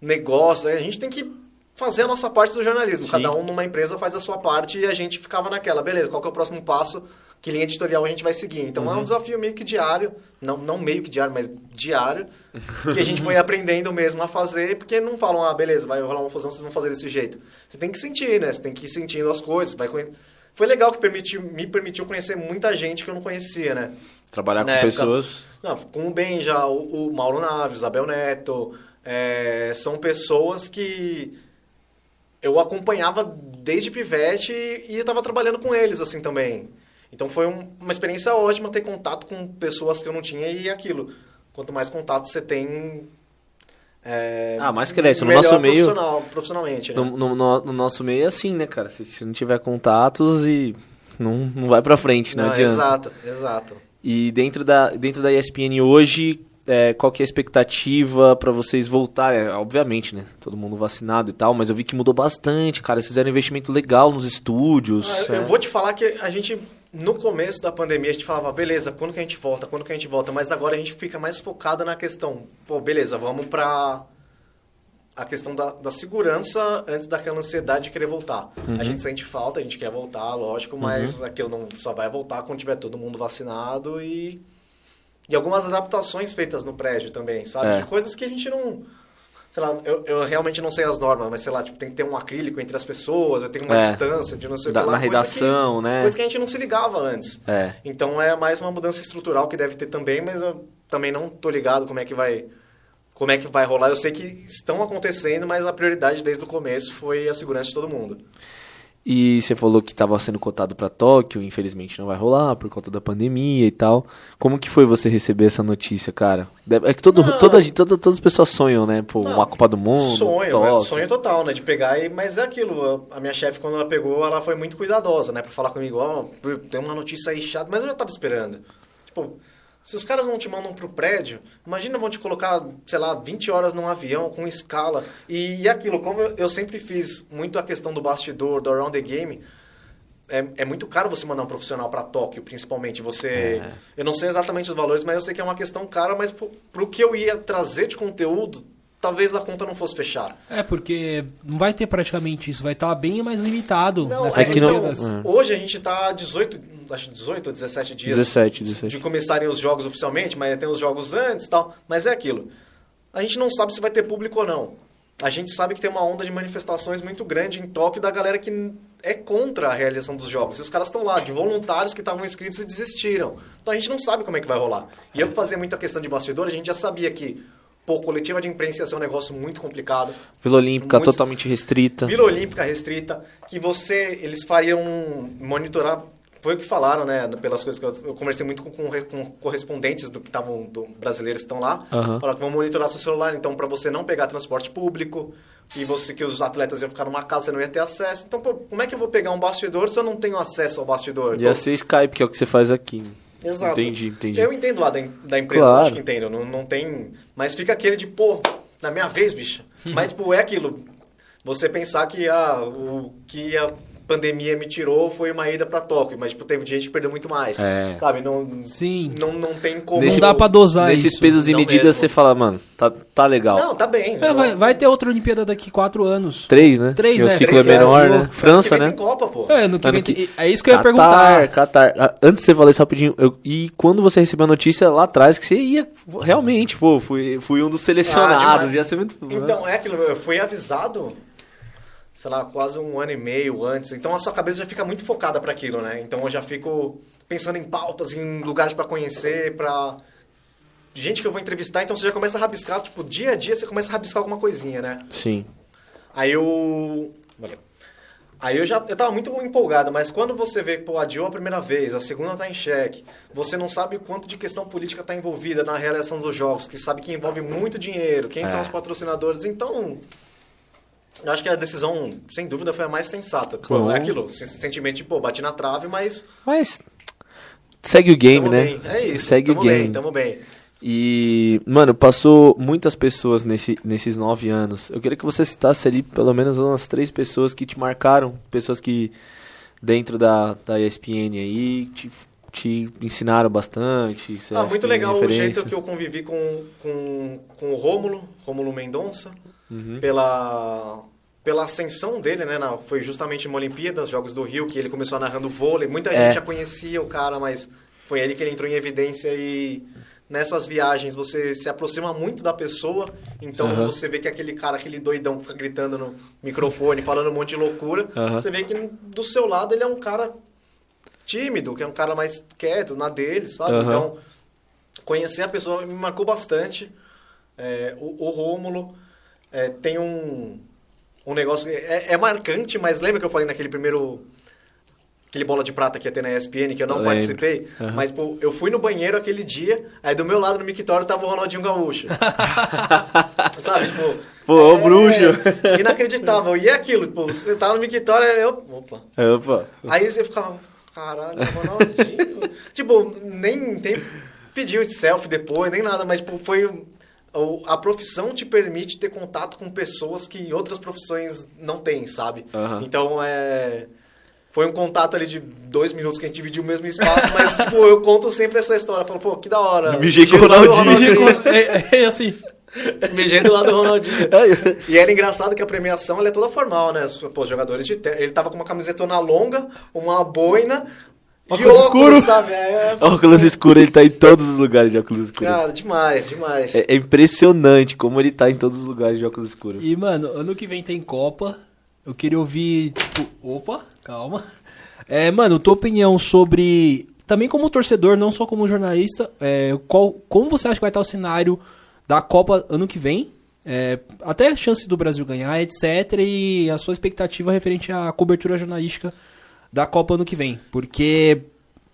negócio. A gente tem que fazer a nossa parte do jornalismo. Sim. Cada um numa empresa faz a sua parte e a gente ficava naquela. Beleza, qual que é o próximo passo? que linha editorial a gente vai seguir. Então é um desafio meio que diário, não, não meio que diário, mas diário, que a gente foi aprendendo mesmo a fazer, porque não falam, ah, beleza, vai rolar uma fusão, vocês vão fazer desse jeito. Você tem que sentir, né? Você tem que ir sentindo as coisas, vai conhe... Foi legal que permitiu, me permitiu conhecer muita gente que eu não conhecia, né? Trabalhar Na com época- pessoas. Não, com o Benja, o, o Mauro Naves, Abel Neto, é, são pessoas que eu acompanhava desde pivete e, eu estava trabalhando com eles assim também. Então foi um- uma experiência ótima ter contato com pessoas que eu não tinha e aquilo. Quanto mais contato você tem. É, Ah, mais cresce. No nosso meio- profissional- profissionalmente, né? No, no- no- no nosso meio é assim, né, cara? Se, se não tiver contatos e não, não vai pra frente, não, Não, adianta. exato, exato. E dentro da, dentro da ESPN hoje, é, qual que é a expectativa pra vocês voltarem? É, obviamente, né? Todo mundo vacinado e tal, mas eu vi que mudou bastante, cara. Vocês fizeram um investimento legal nos estúdios. Ah, eu, é. eu vou te falar que a gente, no começo da pandemia, a gente falava, beleza, quando que a gente volta, quando que a gente volta, mas agora a gente fica mais focado na questão, pô, beleza, vamos pra a questão da, da segurança antes daquela ansiedade de querer voltar. Uhum. A gente sente falta, a gente quer voltar, lógico, mas aquilo não só vai voltar quando tiver todo mundo vacinado e e algumas adaptações feitas no prédio também, sabe? É. De coisas que a gente não sei lá, eu, eu realmente não sei as normas, mas sei lá, tipo, tem que ter um acrílico entre as pessoas, eu tenho uma É. distância de não sei o que lá. na redação, que, né? Coisa que a gente não se ligava antes. É. Então é mais uma mudança estrutural que deve ter também, mas eu também não tô ligado como é que vai como é que vai rolar. Eu sei que estão acontecendo, mas a prioridade desde o começo foi a segurança de todo mundo. E você falou que estava sendo cotado pra Tóquio, infelizmente não vai rolar por conta da pandemia e tal. Como que foi você receber essa notícia, cara? Deve- É que todo, Não. toda, toda- todas as pessoas sonham, né? Pô, Não, uma Copa do Mundo, Sonho, Tóquio. é sonho total, né? De pegar e. Mas é aquilo, a minha chefe, quando ela pegou, ela foi muito cuidadosa, né? Pra falar comigo, ó, tem uma notícia aí chata, mas eu já tava esperando. Tipo, se os caras não te mandam pro prédio, imagina vão te colocar, sei lá, 20 horas num avião com escala. E, e aquilo, como eu, eu sempre fiz muito a questão do bastidor, do around the game. É, é muito caro você mandar um profissional pra Tóquio, principalmente. Você. É. Eu não sei exatamente os valores, mas eu sei que é uma questão cara, mas pro, pro que eu ia trazer de conteúdo, talvez a conta não fosse fechar. É, porque não vai ter praticamente isso, vai estar bem mais limitado. Não, é que não, é. hoje a gente tá 18, acho 18 ou 17 dias 17, 17. de começarem os jogos oficialmente, mas tem os jogos antes e tal. Mas é aquilo. A gente não sabe se vai ter público ou não. A gente sabe que tem uma onda de manifestações muito grande em Tóquio da galera que é contra a realização dos jogos. E os caras estão lá, de voluntários que estavam inscritos e desistiram. Então a gente não sabe como é que vai rolar. E eu que fazia muita questão de bastidor, a gente já sabia que, pô, coletiva de imprensa ia ser um negócio muito complicado. Vila Olímpica Muito- totalmente restrita. Vila Olímpica restrita, que você, eles fariam monitorar, foi o que falaram, né, pelas coisas que eu, eu conversei muito com, com, correspondentes do que estavam, do brasileiros que estão lá, Aham. falaram que vão monitorar seu celular, então para você não pegar transporte público, que você que os atletas iam ficar numa casa, você não ia ter acesso. Então, pô, como é que eu vou pegar um bastidor se eu não tenho acesso ao bastidor? Ia Pô, ser Skype, que é o que você faz aqui. Exato. Entendi, entendi. Eu entendo lá da, da empresa, Claro. acho que entendo. Não, não tem. Mas fica aquele de, pô, na minha vez, bicha. <laughs> Mas, tipo, é aquilo. Você pensar que ah, o que a pandemia me tirou foi uma ida pra Tóquio, mas, tipo, teve gente que perdeu muito mais. É. Sabe? Não, Sim. não, não tem como. Nesse- Não dá pra dosar Nesses isso. pesos e medidas mesmo. você fala, mano, tá, tá legal. Não, tá bem. É, vai, vai ter outra Olimpíada daqui quatro anos. Três, né? Três, E o é, ciclo é menor, é, né? França, Ano que vem né? Copa, pô. É, no que Ano vem, que- é isso que eu ia perguntar. Qatar. Ah, Antes de você falar isso rapidinho, eu- e quando você recebeu a notícia lá atrás que você ia, realmente, pô, fui, fui um dos Ah, selecionados, demais. ia ser muito... Então, é aquilo, eu fui avisado, sei lá, quase um ano e meio antes. Então a sua cabeça já fica muito focada para aquilo, né? Então eu já fico pensando em pautas, em lugares para conhecer, pra gente que eu vou entrevistar. Então você já começa a rabiscar, tipo, dia a dia você começa a rabiscar alguma coisinha, né? Sim. Aí eu. Valeu. Aí eu já eu tava muito empolgado, mas quando você vê, pô, adiou a primeira vez, a segunda tá em xeque, você não sabe o quanto de questão política tá envolvida na realização dos jogos, que sabe que envolve muito dinheiro, quem É. são os patrocinadores, então. Eu acho que a decisão, sem dúvida, foi a mais sensata. Pô, é aquilo, sentimento de, pô, bati na trave, mas. Mas segue o game, tamo né? bem. É isso. Segue o game. bem, tamo bem. E, mano, passou muitas pessoas nesse, nesses nove anos. Eu queria que você citasse ali pelo menos umas três pessoas que te marcaram, pessoas que dentro da, da ESPN aí te, te ensinaram bastante. Ah, muito legal o jeito que eu convivi com, com, com o Rômulo, Rômulo Mendonça, Uhum. pela, pela ascensão dele, né? na- foi justamente uma Olimpíada, os Jogos do Rio, que ele começou narrando vôlei. Muita É. gente já conhecia o cara, mas foi ele que ele entrou em evidência e nessas viagens você se aproxima muito da pessoa, então você vê que aquele cara, aquele doidão que fica gritando no microfone, falando um monte de loucura, você vê que do seu lado ele é um cara tímido, que é um cara mais quieto, na dele, sabe? Então, conhecer a pessoa me marcou bastante. É, o, o Rômulo é, tem um, um negócio. É, é marcante, mas lembra que eu falei naquele primeiro. Aquele bola de prata que ia ter na ESPN, que eu não Lembro. participei. Aham. Mas, pô, eu fui no banheiro aquele dia, aí do meu lado no mictório tava o Ronaldinho Gaúcho. <laughs> Sabe, tipo. Pô, o bruxo. Inacreditável. E é aquilo, tipo, você tá no mictório, eu. Opa. Opa. Aí você ficava, caralho, Ronaldinho. <laughs> tipo, nem, nem pediu selfie depois, nem nada, mas tipo, foi. A profissão te permite ter contato com pessoas que outras profissões não têm, sabe? Aham. Então é. Foi um contato ali de dois minutos que a gente dividiu o mesmo espaço, mas <laughs> tipo, eu conto sempre essa história. Falo, pô, que da hora. Mijei com o Ronaldinho. é, é assim. Mijei do lado do Ronaldinho. E era engraçado que a premiação ela é toda formal, né? Pô, os jogadores de terno. Ele tava com uma camisetona longa, uma boina Óculos escuro. sabe? É, Óculos escuro, ele tá em todos os lugares de óculos escuro. cara, demais, demais. É, é impressionante como ele tá em todos os lugares de óculos escuros. E, mano, ano que vem tem Copa. Eu queria ouvir, tipo, opa, calma. É, mano, tua opinião sobre. Também como torcedor, não só como jornalista, é, qual, como você acha que vai estar o cenário da Copa ano que vem? É, até a chance do Brasil ganhar, etc. E a sua expectativa referente à cobertura jornalística da Copa ano que vem. Porque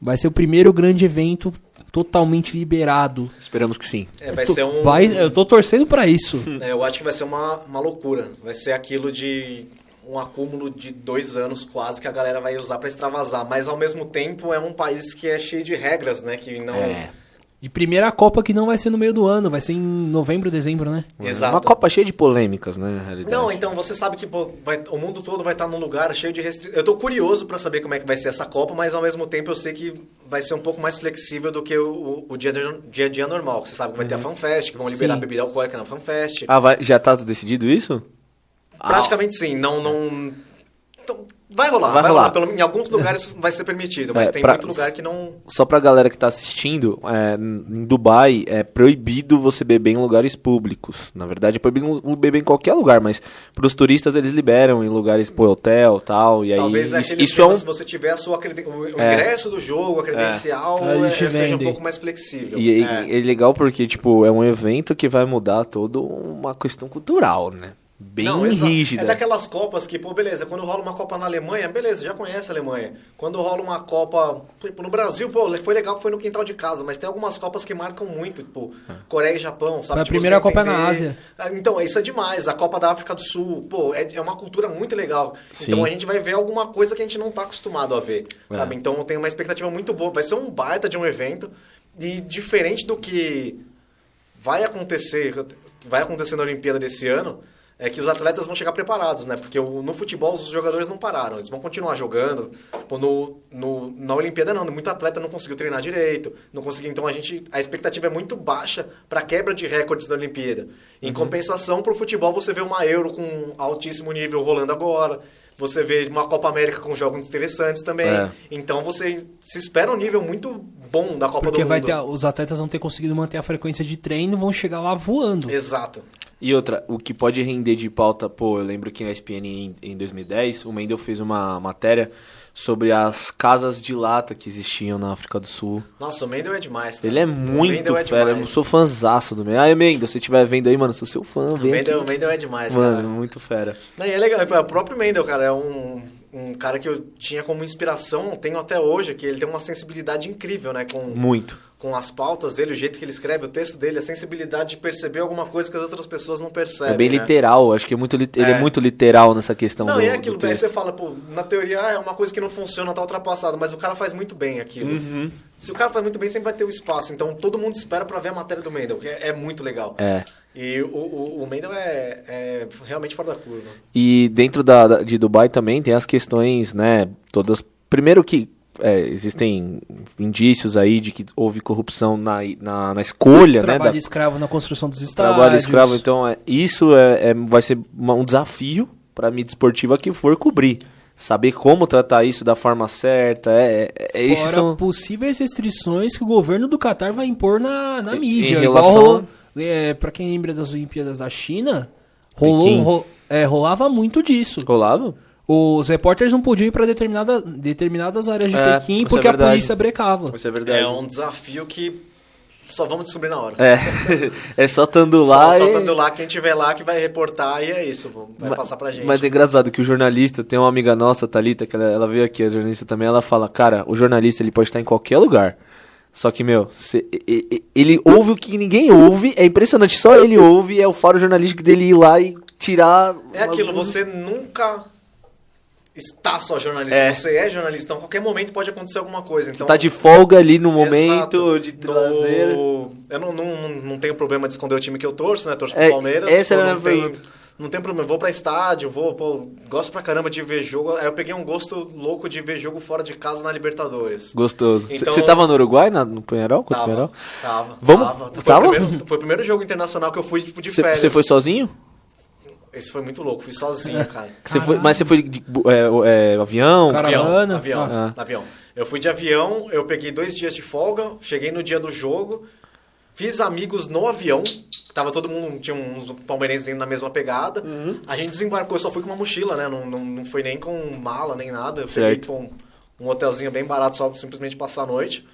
vai ser o primeiro grande evento totalmente liberado. Esperamos que sim. É, vai Tô- ser um. vai- eu tô torcendo pra isso. é, eu acho que vai ser uma, uma loucura. Vai ser aquilo de um acúmulo de dois anos quase que a galera vai usar pra extravasar. Mas ao mesmo tempo é um país que é cheio de regras, né? Que não. É. E primeira Copa que não vai ser no meio do ano, vai ser em novembro, dezembro, né? Exato. Uma Copa cheia de polêmicas, né? na realidade. Não, então você sabe que pô, vai- o mundo todo vai estar num lugar cheio de restrições. Eu tô curioso pra saber como é que vai ser essa Copa, mas ao mesmo tempo eu sei que vai ser um pouco mais flexível do que o, o dia, a dia, dia a dia normal. Você sabe que vai ter a FanFest, que vão liberar Sim. bebida alcoólica na FanFest. Ah, vai, já tá decidido isso? Praticamente sim, não. não... Então, vai rolar, Vai vai, rolar. rolar. Pelo, em alguns <laughs> lugares vai ser permitido, mas É, tem pra- muito lugar que não. Só pra galera que tá assistindo, é, em Dubai é proibido você beber em lugares públicos. Na verdade, é proibido beber em qualquer lugar, mas pros turistas eles liberam em lugares, pô, hotel tal. E aí Talvez é isso, isso é um, se você tiver a sua creden- o, É. ingresso do jogo, a credencial, Aí eles é, seja um pouco mais flexível. E É. é. é legal porque, tipo, é um evento que vai mudar toda uma questão cultural, né? Bem Não, rígida. É daquelas Copas que, pô, beleza, quando rola uma Copa na Alemanha, beleza, já conhece a Alemanha. Quando rola uma Copa, tipo, no Brasil, pô, foi legal que foi no quintal de casa, mas tem algumas Copas que marcam muito, tipo, Coreia e Japão, sabe? Foi a Tipo, primeira Copa entender- na Ásia. Ah, Então, isso é demais. A Copa da África do Sul, pô, é, é uma cultura muito legal. Sim. Então a gente vai ver alguma coisa que a gente não tá acostumado a ver, É. sabe? Então eu tenho uma expectativa muito boa. Vai ser um baita de um evento e diferente do que vai acontecer, vai acontecer na Olimpíada desse ano, é que os atletas vão chegar preparados, né? Porque o- no futebol os jogadores não pararam, eles vão continuar jogando. Pô, No, no, na Olimpíada não, muito atleta não conseguiu treinar direito, não conseguiu. Então a gente, a expectativa é muito baixa para quebra de recordes da Olimpíada. Em compensação, pro futebol você vê uma Euro com altíssimo nível rolando agora. Você vê uma Copa América com jogos interessantes também. É. Então você se espera um nível muito bom da Copa Porque do Mundo. ter, os atletas vão ter conseguido manter a frequência de treino vão chegar lá voando. Exato. E outra, o que pode render de pauta, pô, eu lembro que na ESPN em, em 2010, o Mendel fez uma matéria sobre as casas de lata que existiam na África do Sul. Nossa, o Mendel é demais. cara. Ele é muito Mendel é fera, eu sou fãzaço do Mendel. Ah, Mendel, se estiver vendo aí, mano, sou seu fã, O vem Mendel, o aqui. Mendel é demais, Mano, cara. muito fera. Não, e é legal, o próprio Mendel, cara, é um, um cara que eu tinha como inspiração, tenho até hoje, que ele tem uma sensibilidade incrível, né? Com, Muito. Com as pautas dele, o jeito que ele escreve, o texto dele, a sensibilidade de perceber alguma coisa que as outras pessoas não percebem. É bem né? literal, acho que é muito, lit- ele é É. muito literal nessa questão Não, do, é aquilo, aí você fala, pô, na teoria é uma coisa que não funciona, tá ultrapassada, mas o cara faz muito bem aquilo. Uhum. Se o cara faz muito bem, sempre vai ter o espaço. Então todo mundo espera pra ver a matéria do Mendel, que é, é muito legal. É. E o, o, o Mendel é, é realmente fora da curva. E dentro da- de Dubai também tem as questões, né, todas... Primeiro que é, existem indícios aí de que houve corrupção na, na, na escolha, né, Trabalho escravo na construção dos estádios. trabalho escravo. Então, é, isso é, é- vai ser uma- um desafio pra mídia esportiva que for cobrir. Saber como tratar isso da forma certa, é, é, é esses Fora são... possíveis restrições que o governo do Catar vai impor na, na mídia. em relação- é, pra quem lembra das Olimpíadas da China, rolou, ro- é, rolava muito disso. Rolava? Os repórteres não podiam ir pra determinada, determinadas áreas de É, Pequim isso porque é a polícia brecava. Isso é verdade. É um desafio que só vamos descobrir na hora. É, <laughs> é só estando lá só, e... só estando lá, quem tiver lá que vai reportar e é isso, vai Ma- passar pra gente. Mas é engraçado que o jornalista, tem uma amiga nossa, Thalita, que ela, ela veio aqui, a jornalista também, ela fala, cara, o jornalista ele pode estar em qualquer lugar. Só que, meu, cê- ele ouve o que ninguém ouve, é impressionante, só ele ouve, é o faro jornalístico dele ir lá e tirar... É aquilo, você nunca está só jornalista, É. você é jornalista, então a qualquer momento pode acontecer alguma coisa. Então, Tá de folga ali no Exato. momento de No- trazer... Eu não, não, não tenho problema de esconder o time que eu torço, né? Torço pro É, Palmeiras. essa era a não minha tem, pergunta. Não tem problema, vou pra estádio, vou, pô, gosto pra caramba de ver jogo. Aí eu peguei um gosto louco de ver jogo fora de casa na Libertadores. Gostoso. Você Então- tava no Uruguai, na- no Penharol? Tava, Penharol? tava, Vamos- tava. Foi, tava? O primeiro, foi o primeiro jogo internacional que eu fui tipo, de Você férias. você foi sozinho? Esse foi muito louco, fui sozinho, cara. Você foi, mas você foi de é, é, avião? Cara- Avião, Caravana. avião, Ah. avião. Eu fui de avião, eu peguei dois dias de folga, cheguei no dia do jogo, fiz amigos no avião, tava todo mundo, tinha uns palmeirenses indo na mesma pegada. Uhum. A gente desembarcou, eu só fui com uma mochila, né? Não, não, não foi nem com mala, nem nada. Eu Certo. peguei tipo, um, um hotelzinho bem barato só pra simplesmente passar a noite.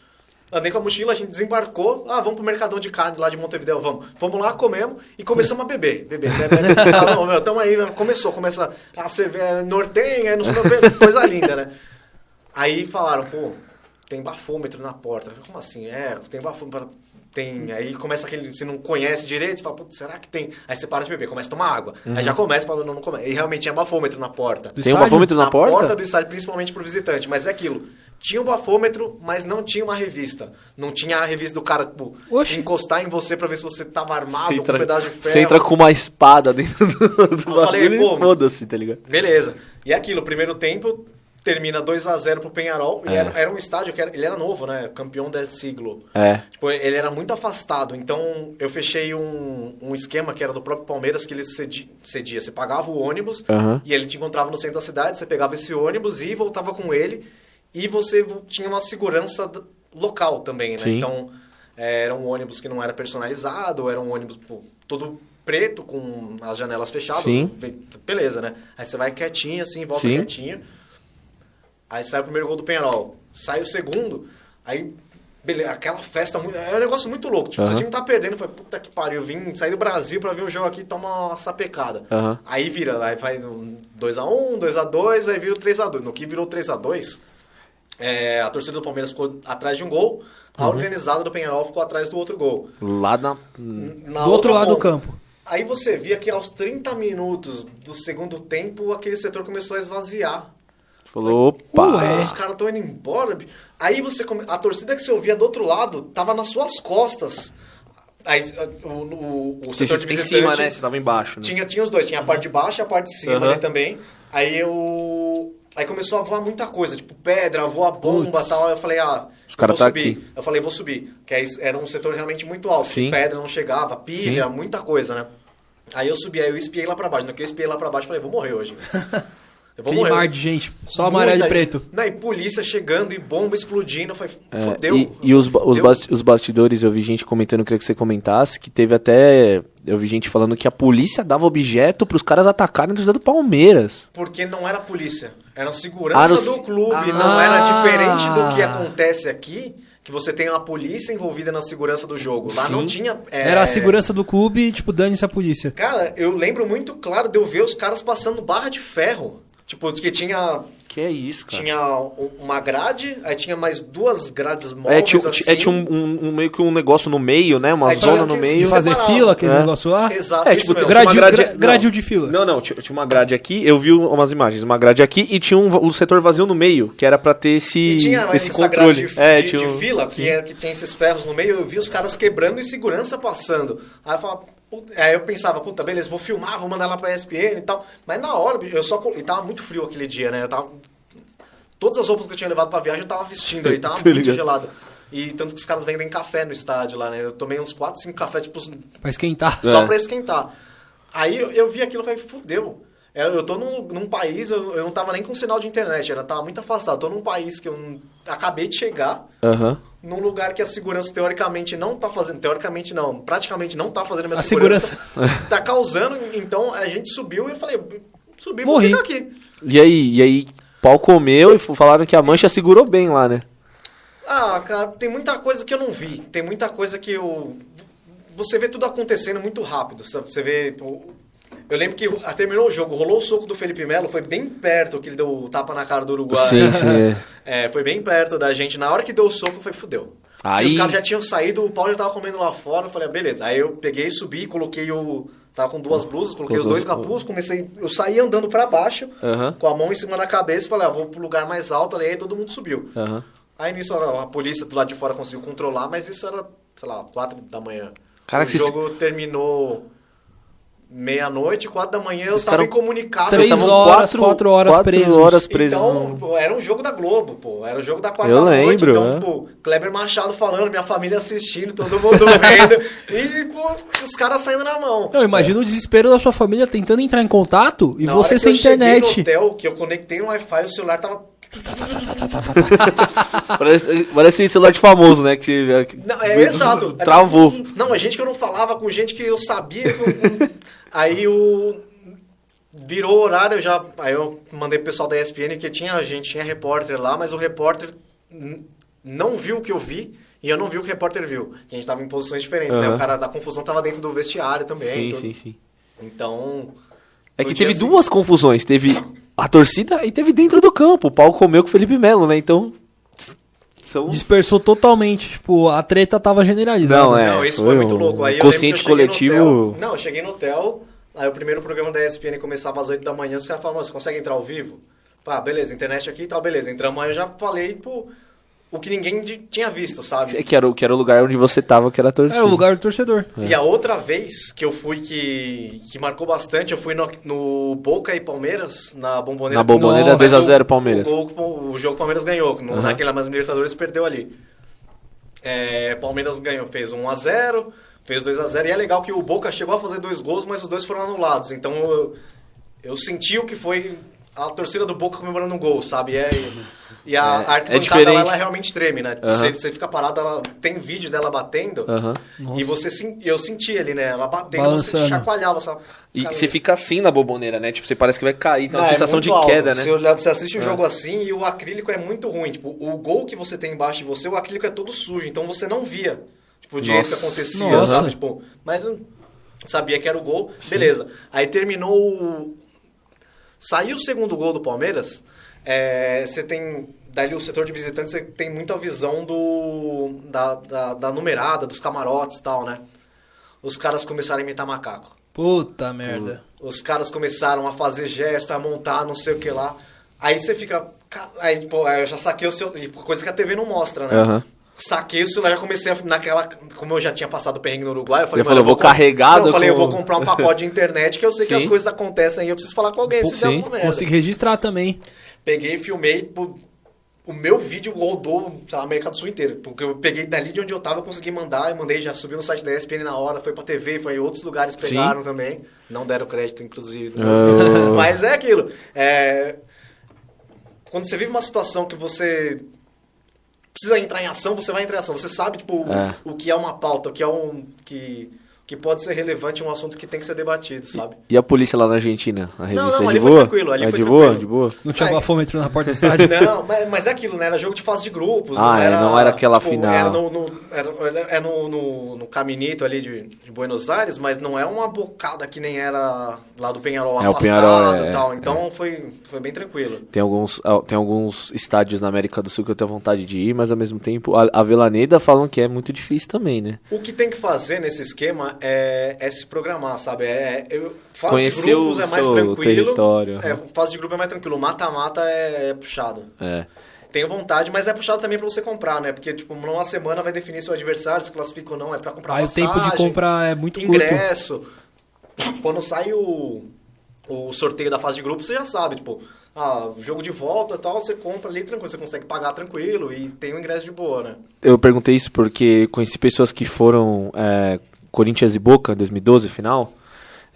Andei com a mochila, a gente desembarcou. Ah, vamos pro Mercadão de Carne lá de Montevideo, vamos. Vamos lá, comemos e começamos a beber. Beber, beber, beber. <laughs> Tá bom, meu, tamo aí, começou, começa a cerveja nortenha, não sei o que, coisa linda, né? Aí falaram, pô, tem bafômetro na porta. Eu falei, Como assim? É, tem bafômetro. Tem. Aí começa aquele. Você não conhece direito, você fala, putz, será que tem? Aí você para de beber, começa a tomar água. Aí já começa falando, não, não começa. E realmente tinha bafômetro na porta. Tem um bafômetro na, Na porta? do estádio, principalmente pro visitante. Mas é aquilo. Tinha um bafômetro, mas não tinha uma revista. Não tinha a revista do cara, tipo, Oxi. encostar em você pra ver se você tava armado Você com entra, um pedaço de ferro. você entra com uma espada dentro do, do Eu falei, pô, foda-se, tá ligado? Beleza. E é aquilo, primeiro tempo termina 2 a 0 pro Penharol. E É. era, era um estádio que era, ele era novo, né? Campeão del siglo. É. Tipo, ele era muito afastado. Então, eu fechei um, um esquema que era do próprio Palmeiras, que ele cedi- cedia. Você pagava o ônibus Aham. e ele te encontrava no centro da cidade. Você pegava esse ônibus e voltava com ele. E você vo- tinha uma segurança local também, né? Sim. Então, é, era um ônibus que não era personalizado, era um ônibus pô, todo preto, com as janelas fechadas. Sim. Beleza, né? Aí você vai quietinho, assim, volta Sim. quietinho. Aí sai o primeiro gol do Penharol. Sai o segundo, aí... Beleza, aquela festa, é um negócio muito louco. Tipo, se Aham. o time tá perdendo, falei, puta que pariu, vim sair do Brasil pra ver um jogo aqui e tomar uma sapecada. Aham. Aí vira, aí vai no 2x1, 2x2, aí vira o 3x2. No que virou 3x2, é, a torcida do Palmeiras ficou atrás de um gol, a Uhum. organizada do Penharol ficou atrás do outro gol. Lá na. Na Do outro outra lado do ponta. campo. Aí você via que aos 30 minutos do segundo tempo, aquele setor começou a esvaziar. Falou, opa. Ué. Os caras estão indo embora. Aí você come... a torcida que você ouvia do outro lado tava nas suas costas. Aí o, o, o setor de em cima, né? Você tava embaixo, né? tinha, tinha os dois, tinha a parte de baixo e a parte de cima ali também. Aí eu. Aí começou a voar muita coisa, tipo pedra, voa bomba e tal. Eu falei, ah, Os eu cara vou tá subir. aqui. Eu falei, vou subir. Que aí era um setor realmente muito alto. Sim. Pedra não chegava, pilha, muita coisa, né? Aí eu subi, aí eu espiei lá pra baixo. No que eu espiei lá pra baixo, eu falei, vou morrer hoje. <laughs> Eu vou Aquele morrer. mar de gente. Só amarelo e preto. Não, e polícia chegando e bomba explodindo. Eu falei, É, fodeu. e e os, os, os bastidores, eu vi gente comentando, eu queria que você comentasse, que teve até. Eu vi gente falando que a polícia dava objeto pros caras atacarem torcida do Palmeiras. Porque não era polícia. Era segurança Ah, no- do clube. Ah. Não era diferente do que acontece aqui, que você tem uma polícia envolvida na segurança do jogo. Lá Sim. não tinha. é, Era a segurança do clube, tipo, dane-se a polícia. Cara, eu lembro muito claro de eu ver os caras passando barra de ferro. Tipo, que tinha, Que é isso, cara. tinha um- uma grade, aí tinha mais duas grades móveis É, tinha, assim. é, tinha um, um- um- meio que um negócio no meio, né? Uma Aí zona no meio. Fazer separava. fila, aqueles É. negócios lá. Exato, É, tipo, mesmo. Gradil- grade, gra- gradil de fila. Não, não, tinha, tinha uma grade aqui, eu vi umas imagens, uma grade aqui e tinha um, um setor vazio no meio, que era pra ter esse, E tinha esse essa controle. grade de, é, de- tinha de fila, que, era, que tinha esses ferros no meio, eu vi os caras quebrando e segurança passando. Aí eu falava, aí eu pensava, puta, beleza, vou filmar, vou mandar lá pra ESPN e tal. Mas na hora, eu só. E tava muito frio aquele dia, né? Eu tava. Todas as roupas que eu tinha levado pra viagem eu tava vestindo ali, tava <laughs> muito gelado. E tanto que os caras vendem café no estádio lá, né? Eu tomei uns 4, 5 cafés, tipo, Pra esquentar. só É. pra esquentar. Aí eu, eu vi aquilo e falei, fudeu. Eu, eu tô num, num país, eu, eu não tava nem com sinal de internet, era tava muito afastado. Tô num país que eu não- acabei de chegar, Aham. num lugar que a segurança teoricamente não tá fazendo, teoricamente não, praticamente não tá fazendo a minha A segurança. tá causando, então a gente subiu e eu falei, subi, vou Morri. ficar aqui. E aí, e aí, pau comeu e falaram que a mancha segurou bem lá, né? Ah, cara, tem muita coisa que eu não vi. Tem muita coisa que eu. Você vê tudo acontecendo muito rápido, sabe? Você vê. Eu lembro que terminou o jogo, rolou o soco do Felipe Melo, foi bem perto que ele deu o tapa na cara do Uruguai. Sim, sim, é. <laughs> É, foi bem perto da gente. Na hora que deu o soco, foi fudeu. Aí- E os caras já tinham saído, o pau já tava comendo lá fora. Eu falei, ah, beleza. Aí eu peguei, subi, coloquei o. Tava com duas blusas, coloquei os dois capuz, comecei. Eu saí andando pra baixo, com a mão em cima da cabeça, falei, ah, vou pro lugar mais alto, aí todo mundo subiu. Aí nisso a, a polícia do lado de fora conseguiu controlar, mas isso era, sei lá, quatro da manhã. O jogo terminou meia-noite, quatro da manhã, eu Vocês tava ficaram incomunicado. Três horas, quatro horas quatro presos. horas presos. Então, no- pô, era um jogo da Globo, pô. Era o jogo da quarta Eu noite. lembro, Então, é. pô, Kleber Machado falando, minha família assistindo, todo mundo <laughs> vendo. e, pô, os caras saindo na mão. Eu imagino o desespero da sua família tentando entrar em contato e Na você hora que sem eu cheguei no internet. hotel, que eu conectei no Wi-Fi, o celular tava... <laughs> Parece, parece celular de famoso, né? Que, que- Não, é exato. Travou. Não, é gente que eu não falava, com gente que eu sabia. com- com- Aí o. Virou horário, eu já. Aí eu mandei pro pessoal da ESPN que tinha, a gente tinha repórter lá, mas o repórter não viu o que eu vi e eu não vi o que o repórter viu. Que a gente tava em posições diferentes, né? Aham. O cara da confusão tava dentro do vestiário também. Sim, tudo. sim, sim. Então. É que teve seguinte- duas confusões. Teve a torcida e teve dentro do campo. O pau comeu com o Felipe Melo, né? Então. São... Dispersou totalmente. Tipo, a treta tava generalizada. Não, é. não, isso foi foi muito louco. Aí eu lembro que consciente eu cheguei no coletivo- hotel- não, eu cheguei no hotel, aí o primeiro programa da ESPN começava às 8 da manhã, os caras falaram, "Mas você consegue entrar ao vivo? Pá, beleza, internet aqui e tal, beleza. Entramos aí, eu já falei, pô, o que ninguém de- tinha visto, É sabe? que era, o- que era o lugar onde você tava, que era a torcida. Era o lugar do torcedor. E a outra vez que eu fui que, que marcou bastante, eu fui no, no Boca e Palmeiras, na Bomboneira. Na Bomboneira, Nossa, 2 a 0 o- Palmeiras. O, o, o jogo o Palmeiras ganhou, no, Aham. naquela mais Libertadores perdeu ali. É, Palmeiras ganhou, fez 1 a 0 fez 2 a 0 e é legal que o Boca chegou a fazer dois gols, mas os dois foram anulados. Então eu, eu senti o que foi a torcida do Boca comemorando um gol, sabe? É, e a, É, a é arquibancada diferente. lá, ela realmente treme, né? Aham. Você, você fica parado, ela, tem vídeo dela batendo. Aham. E você eu senti ali, né? Ela batendo, Balançando. você chacoalhava. Sabe? E Cara, você fica assim na boboneira, né? Tipo, você parece que vai cair, tem uma é sensação de alto. queda, né? Você, você assiste o jogo assim e o acrílico é muito ruim. Tipo, o gol que você tem embaixo de você, o acrílico é todo sujo. Então você não via, tipo, direito que acontecia, Nossa. sabe? Tipo, mas eu sabia que era o gol. Beleza. Aí terminou o... Saiu o segundo gol do Palmeiras, é, você tem... Dali o setor de visitantes, você tem muita visão do, da, da, da numerada, dos camarotes e tal, né? Os caras começaram a imitar macaco. Puta merda. Os caras começaram a fazer gesto, a montar, não sei o que lá. Aí você fica. "Ca- Aí, pô, eu já saquei o seu. Coisa que a TV não mostra, né? Aham. Saquei o celular, já comecei a. Naquela. Como eu já tinha passado o perrengue no Uruguai, eu falei, falou, mano, eu vou carregado Não, eu falei, eu com- vou comprar um pacote de internet que eu sei que Sim. as coisas acontecem aí, eu preciso falar com alguém se der alguma merda. Consegui registrar também. Peguei, filmei, pô, o meu vídeo rodou, sei lá, a América do Sul inteira. Porque eu peguei dali de onde eu tava, consegui mandar, eu mandei, já subi no site da ESPN na hora, foi pra TV, foi em outros lugares, pegaram também. Não deram crédito, inclusive. Oh. <laughs> Mas é aquilo. É... Quando você vive uma situação que você precisa entrar em ação, você vai entrar em ação. Você sabe, tipo, o- É. o que é uma pauta, o que é um... Que, que pode ser relevante, um assunto que tem que ser debatido, sabe? E a polícia lá na Argentina? A revista não, é de ali foi boa? tranquilo, ali é foi de tranquilo. boa, de boa. Não tinha Ai. bafômetro na porta do estádio. <laughs> Não, mas, mas é aquilo, né? Era jogo de fase de grupos. Ah, é, não era aquela final. Era, no, no- era, é no, no, no caminito ali de, de Buenos Aires, mas não é uma bocada que nem era lá do Penharol É, o afastado Peñarol é- e tal. Então foi, foi bem tranquilo. Tem alguns, ah, tem alguns estádios na América do Sul que eu tenho vontade de ir, mas ao mesmo tempo a, a Velaneda falam que é muito difícil também, né? O que tem que fazer nesse esquema é, é se programar, sabe? É, eu, fase Conhecer de grupos o é mais seu tranquilo. território. É, fase de grupo é mais tranquilo. Mata-mata é, é puxado. É. Tenho vontade, mas é puxado também pra você comprar, né? Porque, tipo, numa semana vai definir seu adversário, se classifica ou não, é pra comprar Aí o tempo de passagem, comprar é muito curto. ingresso. Quando sai o, o sorteio da fase de grupo, você já sabe, tipo, ah, jogo de volta e tal, você compra ali tranquilo, você consegue pagar tranquilo e tem o ingresso de boa, né? Eu perguntei isso porque conheci pessoas que foram é, Corinthians e Boca 2012 final.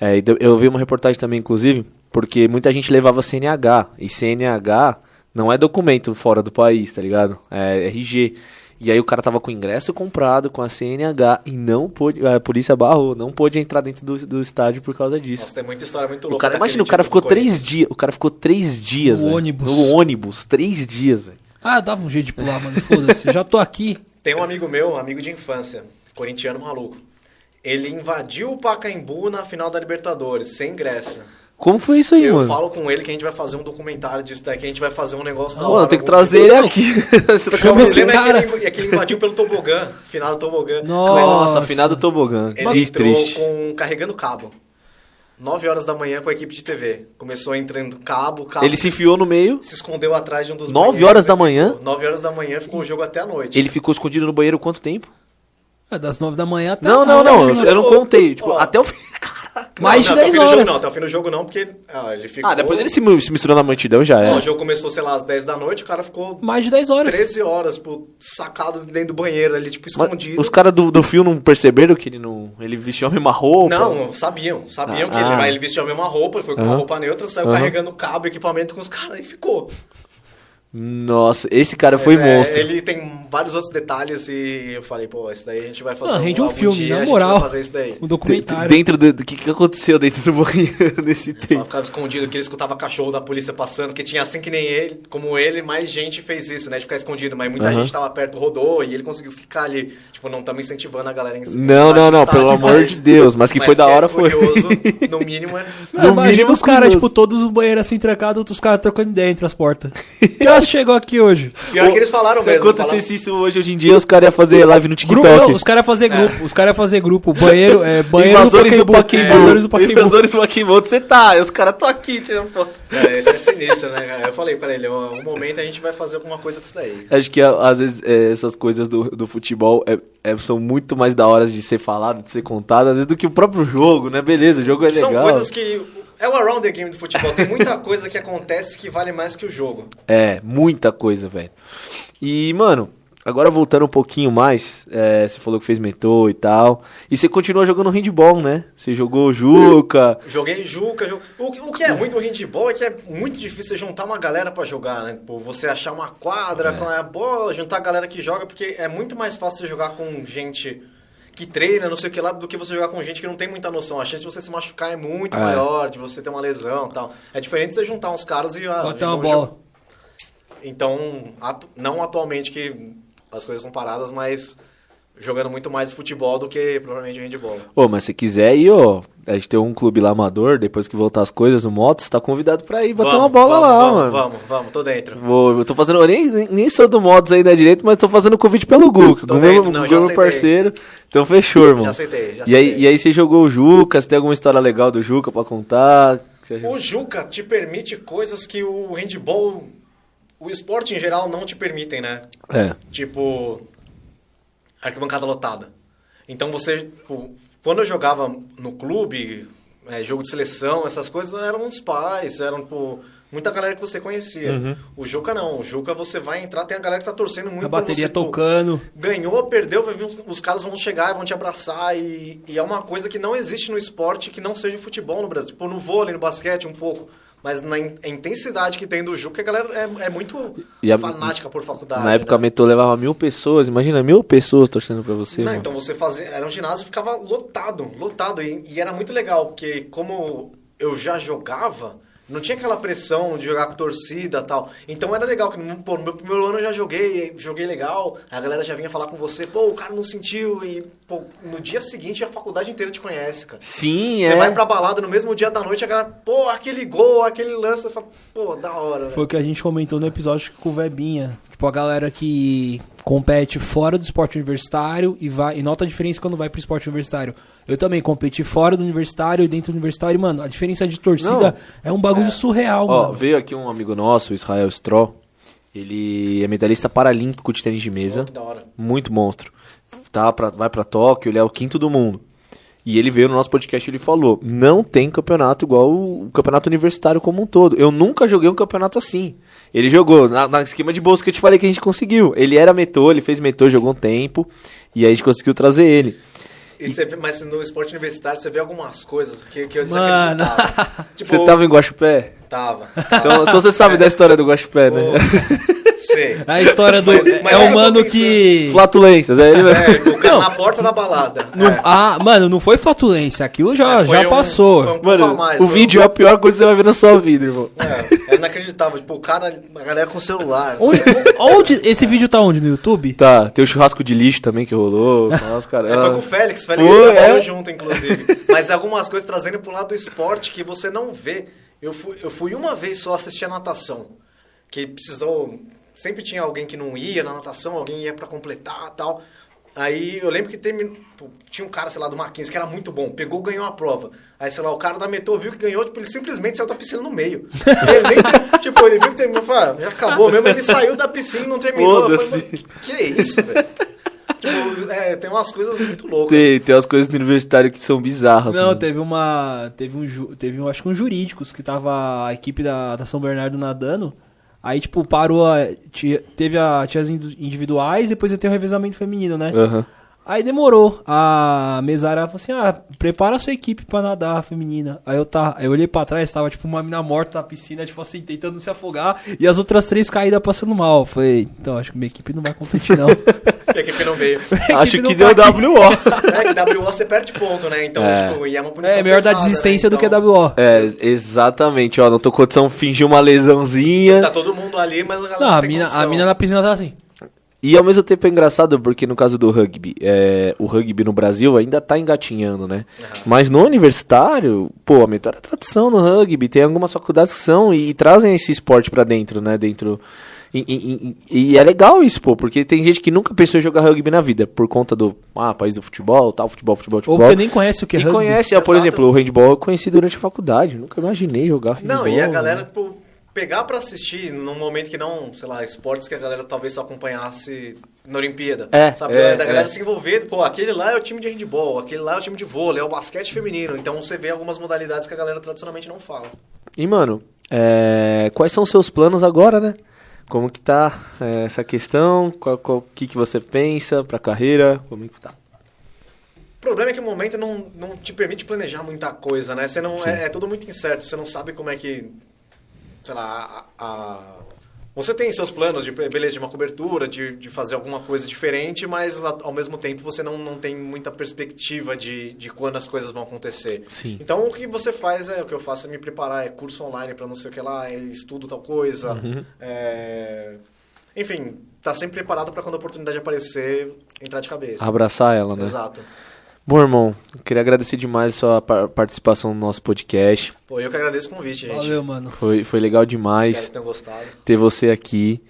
É, eu vi uma reportagem também, inclusive, Porque muita gente levava CNH. E CNH não é documento fora do país, tá ligado? É RG. E aí o cara tava com o ingresso comprado com a CNH e não pôde. A polícia barrou, não pôde entrar dentro do, do estádio por causa disso. Nossa, tem muita história muito o louca. cara, daquele imagina, o cara time ficou três dias. O cara ficou três dias, No ônibus. No ônibus, três dias, velho. Ah, dava um jeito de pular, mano. Foda-se. Já tô aqui. Tem um amigo meu, um amigo de infância, corintiano maluco. Ele invadiu o Pacaembu na final da Libertadores, sem ingresso. Como foi isso aí, eu mano? falo com ele que a gente vai fazer um documentário disso daqui, a gente vai fazer um negócio da Mano, hora. tem que trazer ele aqui. <laughs> Você tá O Chama esse problema é que, cara. ele, é que ele invadiu pelo tobogã, final do tobogã. Nossa. Nossa, afinado tobogã. Ele Que entrou triste. com carregando cabo. 9 horas da manhã com a equipe de TV. Começou entrando cabo, cabo. Ele se enfiou no meio, se escondeu atrás de um dos Nove banheiros horas da manhã? 9 horas da manhã ficou o jogo até a noite. ele ficou escondido no banheiro quanto tempo? É das nove da manhã até Não, não, não, eu não contei. Tipo, até o fim. <laughs> Mais não, de até o 10 fim do jogo horas. não, até o fim do jogo não, porque ah, ele ficou... Ah, depois ele se, se misturou na multidão já é. o jogo começou, sei lá, às 10 da noite, o cara ficou Mais de 10 horas. 13 horas, tipo, sacado dentro do banheiro ali, tipo, Mas escondido. os caras do, do fio não perceberam que ele não. Ele vestiu a mesma roupa? Não, sabiam, sabiam Ah, que ele, ah. mas ele vestiu a mesma roupa, ele foi com uma Aham. roupa neutra, saiu Aham. carregando cabo, equipamento com os caras e ficou. Nossa, esse cara foi Mas, é, monstro. Ele tem vários outros detalhes e eu falei, pô, isso daí a gente vai fazer Ah, rende um algum filme, dia, na a gente moral. vai fazer isso daí. Um documentário. Dentro do. do que, que aconteceu dentro do banheiro nesse Ela tempo? ficava escondido, que ele escutava cachorro da polícia passando, que tinha assim que nem ele, como ele, mais gente fez isso, né? De ficar escondido, mas muita Aham. gente tava perto, rodou e ele conseguiu ficar ali. Tipo, não estamos incentivando a galera em Não, não, não, pelo amor de Deus, mas que foi da é hora foi. curioso, <laughs> no mínimo, é. Não, No imagina mínimo os caras, tipo, todos os banheiros assim trancados, outros caras trocando ideia entre as portas. <laughs> Chegou aqui hoje? Pior que eles falaram Se mesmo. acontecesse isso hoje, hoje em dia, os caras iam fazer live no Grupo, TikTok. não, os caras iam fazer grupo, os caras iam fazer grupo, banheiro, é, <laughs> banheiro Invasores do Pacaembu. Invasores do Pacaembu. Invasores do Pacaembu. Onde você tá? E os caras tão aqui tirando foto. É, esse é sinistro, né, cara? Eu falei pra ele, um momento a gente vai fazer alguma coisa com isso daí. Acho que às vezes é, essas coisas do, do futebol é- é- são muito mais da hora de ser falado, de ser contado, às vezes, do que o próprio jogo, né? Beleza, o jogo é São legal. coisas que. É o around the game do futebol. Tem muita <laughs> coisa que acontece que vale mais que o jogo. É, muita coisa, velho. E, mano, agora voltando um pouquinho mais, é, você falou que fez mentor e tal. E você continua jogando handball, né? Você jogou Juca. Joguei Juca, o, que- o que é ruim do handball é que é muito difícil você juntar uma galera pra jogar, né? Pô, você achar uma quadra com a bola, juntar a galera que joga, porque é muito mais fácil você jogar com gente que treina, não sei o que lá, do que você jogar com gente que não tem muita noção. A chance de você se machucar é muito É. maior, de você ter uma lesão e tal. É diferente você juntar uns caras e... ah, Bater uma bola. jogar. Então, atu- não atualmente que as coisas são paradas, mas jogando muito mais futebol do que provavelmente handball. Ô, mas se quiser ir, ó, a gente tem um clube lá amador, depois que voltar as coisas, o Motos, tá convidado pra ir bater uma Vamos, bola vamos, lá, vamos, mano. Vamos, vamos, tô dentro. Vou, eu tô fazendo. Eu nem, nem- sou do Modos ainda direito, mas tô fazendo convite pelo Guca. Tô do meu, dentro, não, meu aceitei. parceiro. Então fechou, irmão. Já aceitei, já e, aí, aceitei. e aí você jogou o Juca, você tem alguma história legal do Juca pra contar? Que você- O Juca te permite coisas que o handball, o esporte em geral não te permitem, né? É. Tipo, arquibancada lotada. Então você, tipo, quando eu jogava no clube, é, jogo de seleção, essas coisas eram uns pais, eram, tipo, muita galera que você conhecia. Uhum. O Juca não, o Juca você vai entrar, tem a galera que tá torcendo muito A bateria você, tipo, tocando. ganhou, perdeu, os caras vão chegar e vão te abraçar e, e é uma coisa que não existe no esporte que não seja futebol no Brasil. Tipo, no vôlei, no basquete um pouco, mas na in- a intensidade que tem do Juca, a galera é, é muito a- fanática por faculdade. Na época a né? Metô levava mil pessoas, imagina mil pessoas torcendo pra você. Não, então você fazia. Era um ginásio ficava lotado, lotado. E, e era muito legal, porque como eu já jogava, não tinha aquela pressão de jogar com torcida e tal. Então era legal, que no, pô, no meu primeiro ano eu já joguei, joguei legal, a galera já vinha falar com você, pô, o cara não sentiu, e pô, no dia seguinte a faculdade inteira te conhece, cara. Sim, Você é. vai pra balada no mesmo dia da noite, a galera, pô, aquele gol, aquele lance, eu falo, pô, da hora, velho. Foi o que a gente comentou no episódio com o Vebinha. Tipo, a galera que compete fora do esporte universitário e vai e nota a diferença quando vai pro esporte universitário. Eu também competi fora do universitário e dentro do universitário, e, mano, a diferença de torcida é um bagulho surreal, Ó, mano. veio aqui um amigo nosso, o Israel Stroh. Ele é medalhista paralímpico de tênis de mesa. Pô, que da hora. Muito monstro. Tá pra, vai pra Tóquio, ele é o quinto do mundo. E ele veio no nosso podcast e ele falou: não tem campeonato igual o campeonato universitário como um todo. Eu nunca joguei um campeonato assim. Ele jogou na, na esquema de bolsa que eu te falei que a gente conseguiu. Ele era metor, ele fez metor, jogou um tempo. E aí a gente conseguiu trazer ele. E vê- mas no esporte universitário você vê algumas coisas que, que eu desacreditava. <laughs> tipo, Você tava em Guaxupé? Tava. Então, então você sabe da história do Guaxupé, né? Sei. A história do. Mas- mas é é o eu mano que. Flatulências, é ele mesmo. É, o cara Não. na porta da balada. Não- É. Ah, mano, não foi flatulência. Aquilo já, Foi já um- passou. foi um pouco Mano, a mais, o foi vídeo é a pior coisa que você vai ver na sua vida, irmão. É, é inacreditável. Tipo, o cara, a galera com celular. Onde, onde- esse vídeo tá onde? No YouTube? Tá, tem o churrasco de lixo também que rolou. Nossa, cara. É, foi com o Félix, Félix Foi, e trabalhou é? junto, inclusive. Mas algumas coisas trazendo pro lado do esporte que você não vê. Eu fui, eu fui uma vez só assistir a natação. Que precisou. Sempre tinha alguém que não ia na natação, alguém ia pra completar tal. Aí eu lembro que terminou. Tinha um cara, sei lá, do Mackenzie que era muito bom, pegou, ganhou a prova. Aí, sei lá, o cara da Metrô viu que ganhou, tipo, ele simplesmente saiu da piscina no meio. Ele nem- <laughs> tipo, ele viu que terminou, falou, ah, já acabou mesmo, ele saiu da piscina e não terminou. Eu falei, Foda-se. "Mano, que, é isso, velho? Tipo, é, tem umas coisas muito loucas. Tem, tem umas coisas do universitário que são bizarras. Não, mano. teve uma. Teve um. Teve um, acho que um jurídicos que tava a equipe da, da São Bernardo nadando. Aí, tipo, parou a. Teve a, tinha as individuais, depois ia ter o revezamento feminino, né? Aham. Aí demorou. A mesária falou assim: ah, prepara a sua equipe pra nadar feminina. Aí eu tá, aí eu olhei pra trás, tava tipo uma mina morta na piscina, tipo assim, tentando se afogar, e as outras três caídas passando mal. Eu Falei, então acho que minha equipe não vai competir, não. <laughs> E a equipe não veio. <laughs> Acho que deu tá aqui. WO. É que WO você perde ponto, né? Então, É. tipo, e é uma punição É melhor dar pesada, desistência né? do que Então, WO. É, exatamente, ó. Não tô condição fingir uma lesãozinha. Tá todo mundo ali, mas a galera Não, não a tem mina, condição. a mina na piscina tá assim. E ao mesmo tempo é engraçado porque no caso do rugby, é, o rugby no Brasil ainda tá engatinhando, né? Mas no universitário, pô, a tradição no rugby. Tem algumas faculdades que são e, trazem esse esporte pra dentro, né? Dentro. E, e- e- e é legal isso, pô, porque tem gente que nunca pensou em jogar rugby na vida, por conta do ah, país do futebol, tal, futebol, futebol, Ou futebol. porque nem conhece o que é e rugby. conhece, ah, por exemplo, o handball eu conheci durante a faculdade. Nunca imaginei jogar handball. Não, e a né? galera, tipo, pegar pra assistir num momento que não, sei lá, esportes que a galera talvez só acompanhasse na Olimpíada. É, Sabe? é, da galera é. se envolver, pô, aquele lá é o time de handball, aquele lá é o time de vôlei, é o basquete feminino. Então você vê algumas modalidades que a galera tradicionalmente não fala. E, mano, é, quais são os seus planos agora, né? Como que tá é, essa questão? Qual, qual que, que você pensa pra carreira? Como que tá? O problema é que o momento não, não te permite planejar muita coisa, né? Você não, é, é tudo muito incerto, você não sabe como é que. Sei lá, a. a- você tem seus planos de, beleza, de uma cobertura, de, de fazer alguma coisa diferente, mas ao mesmo tempo você não, não tem muita perspectiva de, de quando as coisas vão acontecer. Sim. Então o que você faz é, o que eu faço é me preparar, é curso online para não sei o que lá, é estudo tal coisa. é- Enfim, tá sempre preparado para quando a oportunidade aparecer, entrar de cabeça. Abraçar ela, né? Exato. Bom, irmão, queria agradecer demais a sua par- participação no nosso podcast. Pô, eu que agradeço o convite, gente. Valeu, mano. Foi, foi legal Espero demais que tenham gostado. ter você aqui.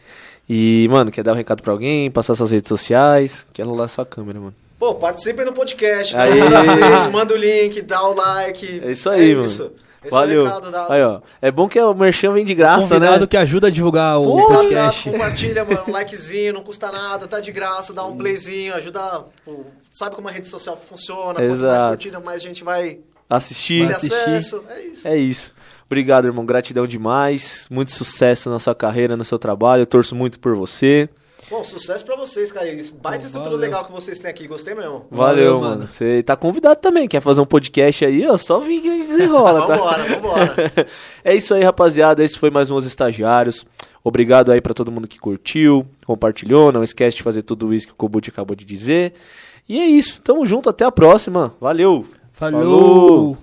E, mano, quer dar um recado pra alguém? Passar suas redes sociais? Quer rolar sua câmera, mano. Pô, participem no podcast, todo Aê! assiste, manda o link, dá o like. É isso aí, mano. Isso. Esse Valeu. é o recado da... Aí, ó. É bom que o merchan vem de graça, Convidado né? que ajuda a divulgar o Pô, podcast. compartilha, mano, um <laughs> likezinho, não custa nada, tá de graça, dá um playzinho, ajuda. pô, sabe como a rede social funciona? Quanto mais Exato. curtida, mais gente vai Assistir. ter assistir. acesso. É isso. É isso. Obrigado, irmão. Gratidão demais. Muito sucesso na sua carreira, no seu trabalho. Eu torço muito por você. Bom, sucesso pra vocês, cara. Isso- Baita estrutura Valeu. legal que vocês têm aqui, gostei mesmo. Valeu, Valeu, mano. Você tá convidado também. Quer fazer um podcast aí? Ó, só vim que a gente desenrola, <laughs> tá? Vambora, vambora. <laughs> é isso aí, rapaziada. Esse foi mais um Os Estagiários. Obrigado aí pra todo mundo que curtiu, compartilhou. Não esquece de fazer tudo isso que o Kobuti acabou de dizer. E é isso. Tamo junto. Até a próxima. Valeu. Falou.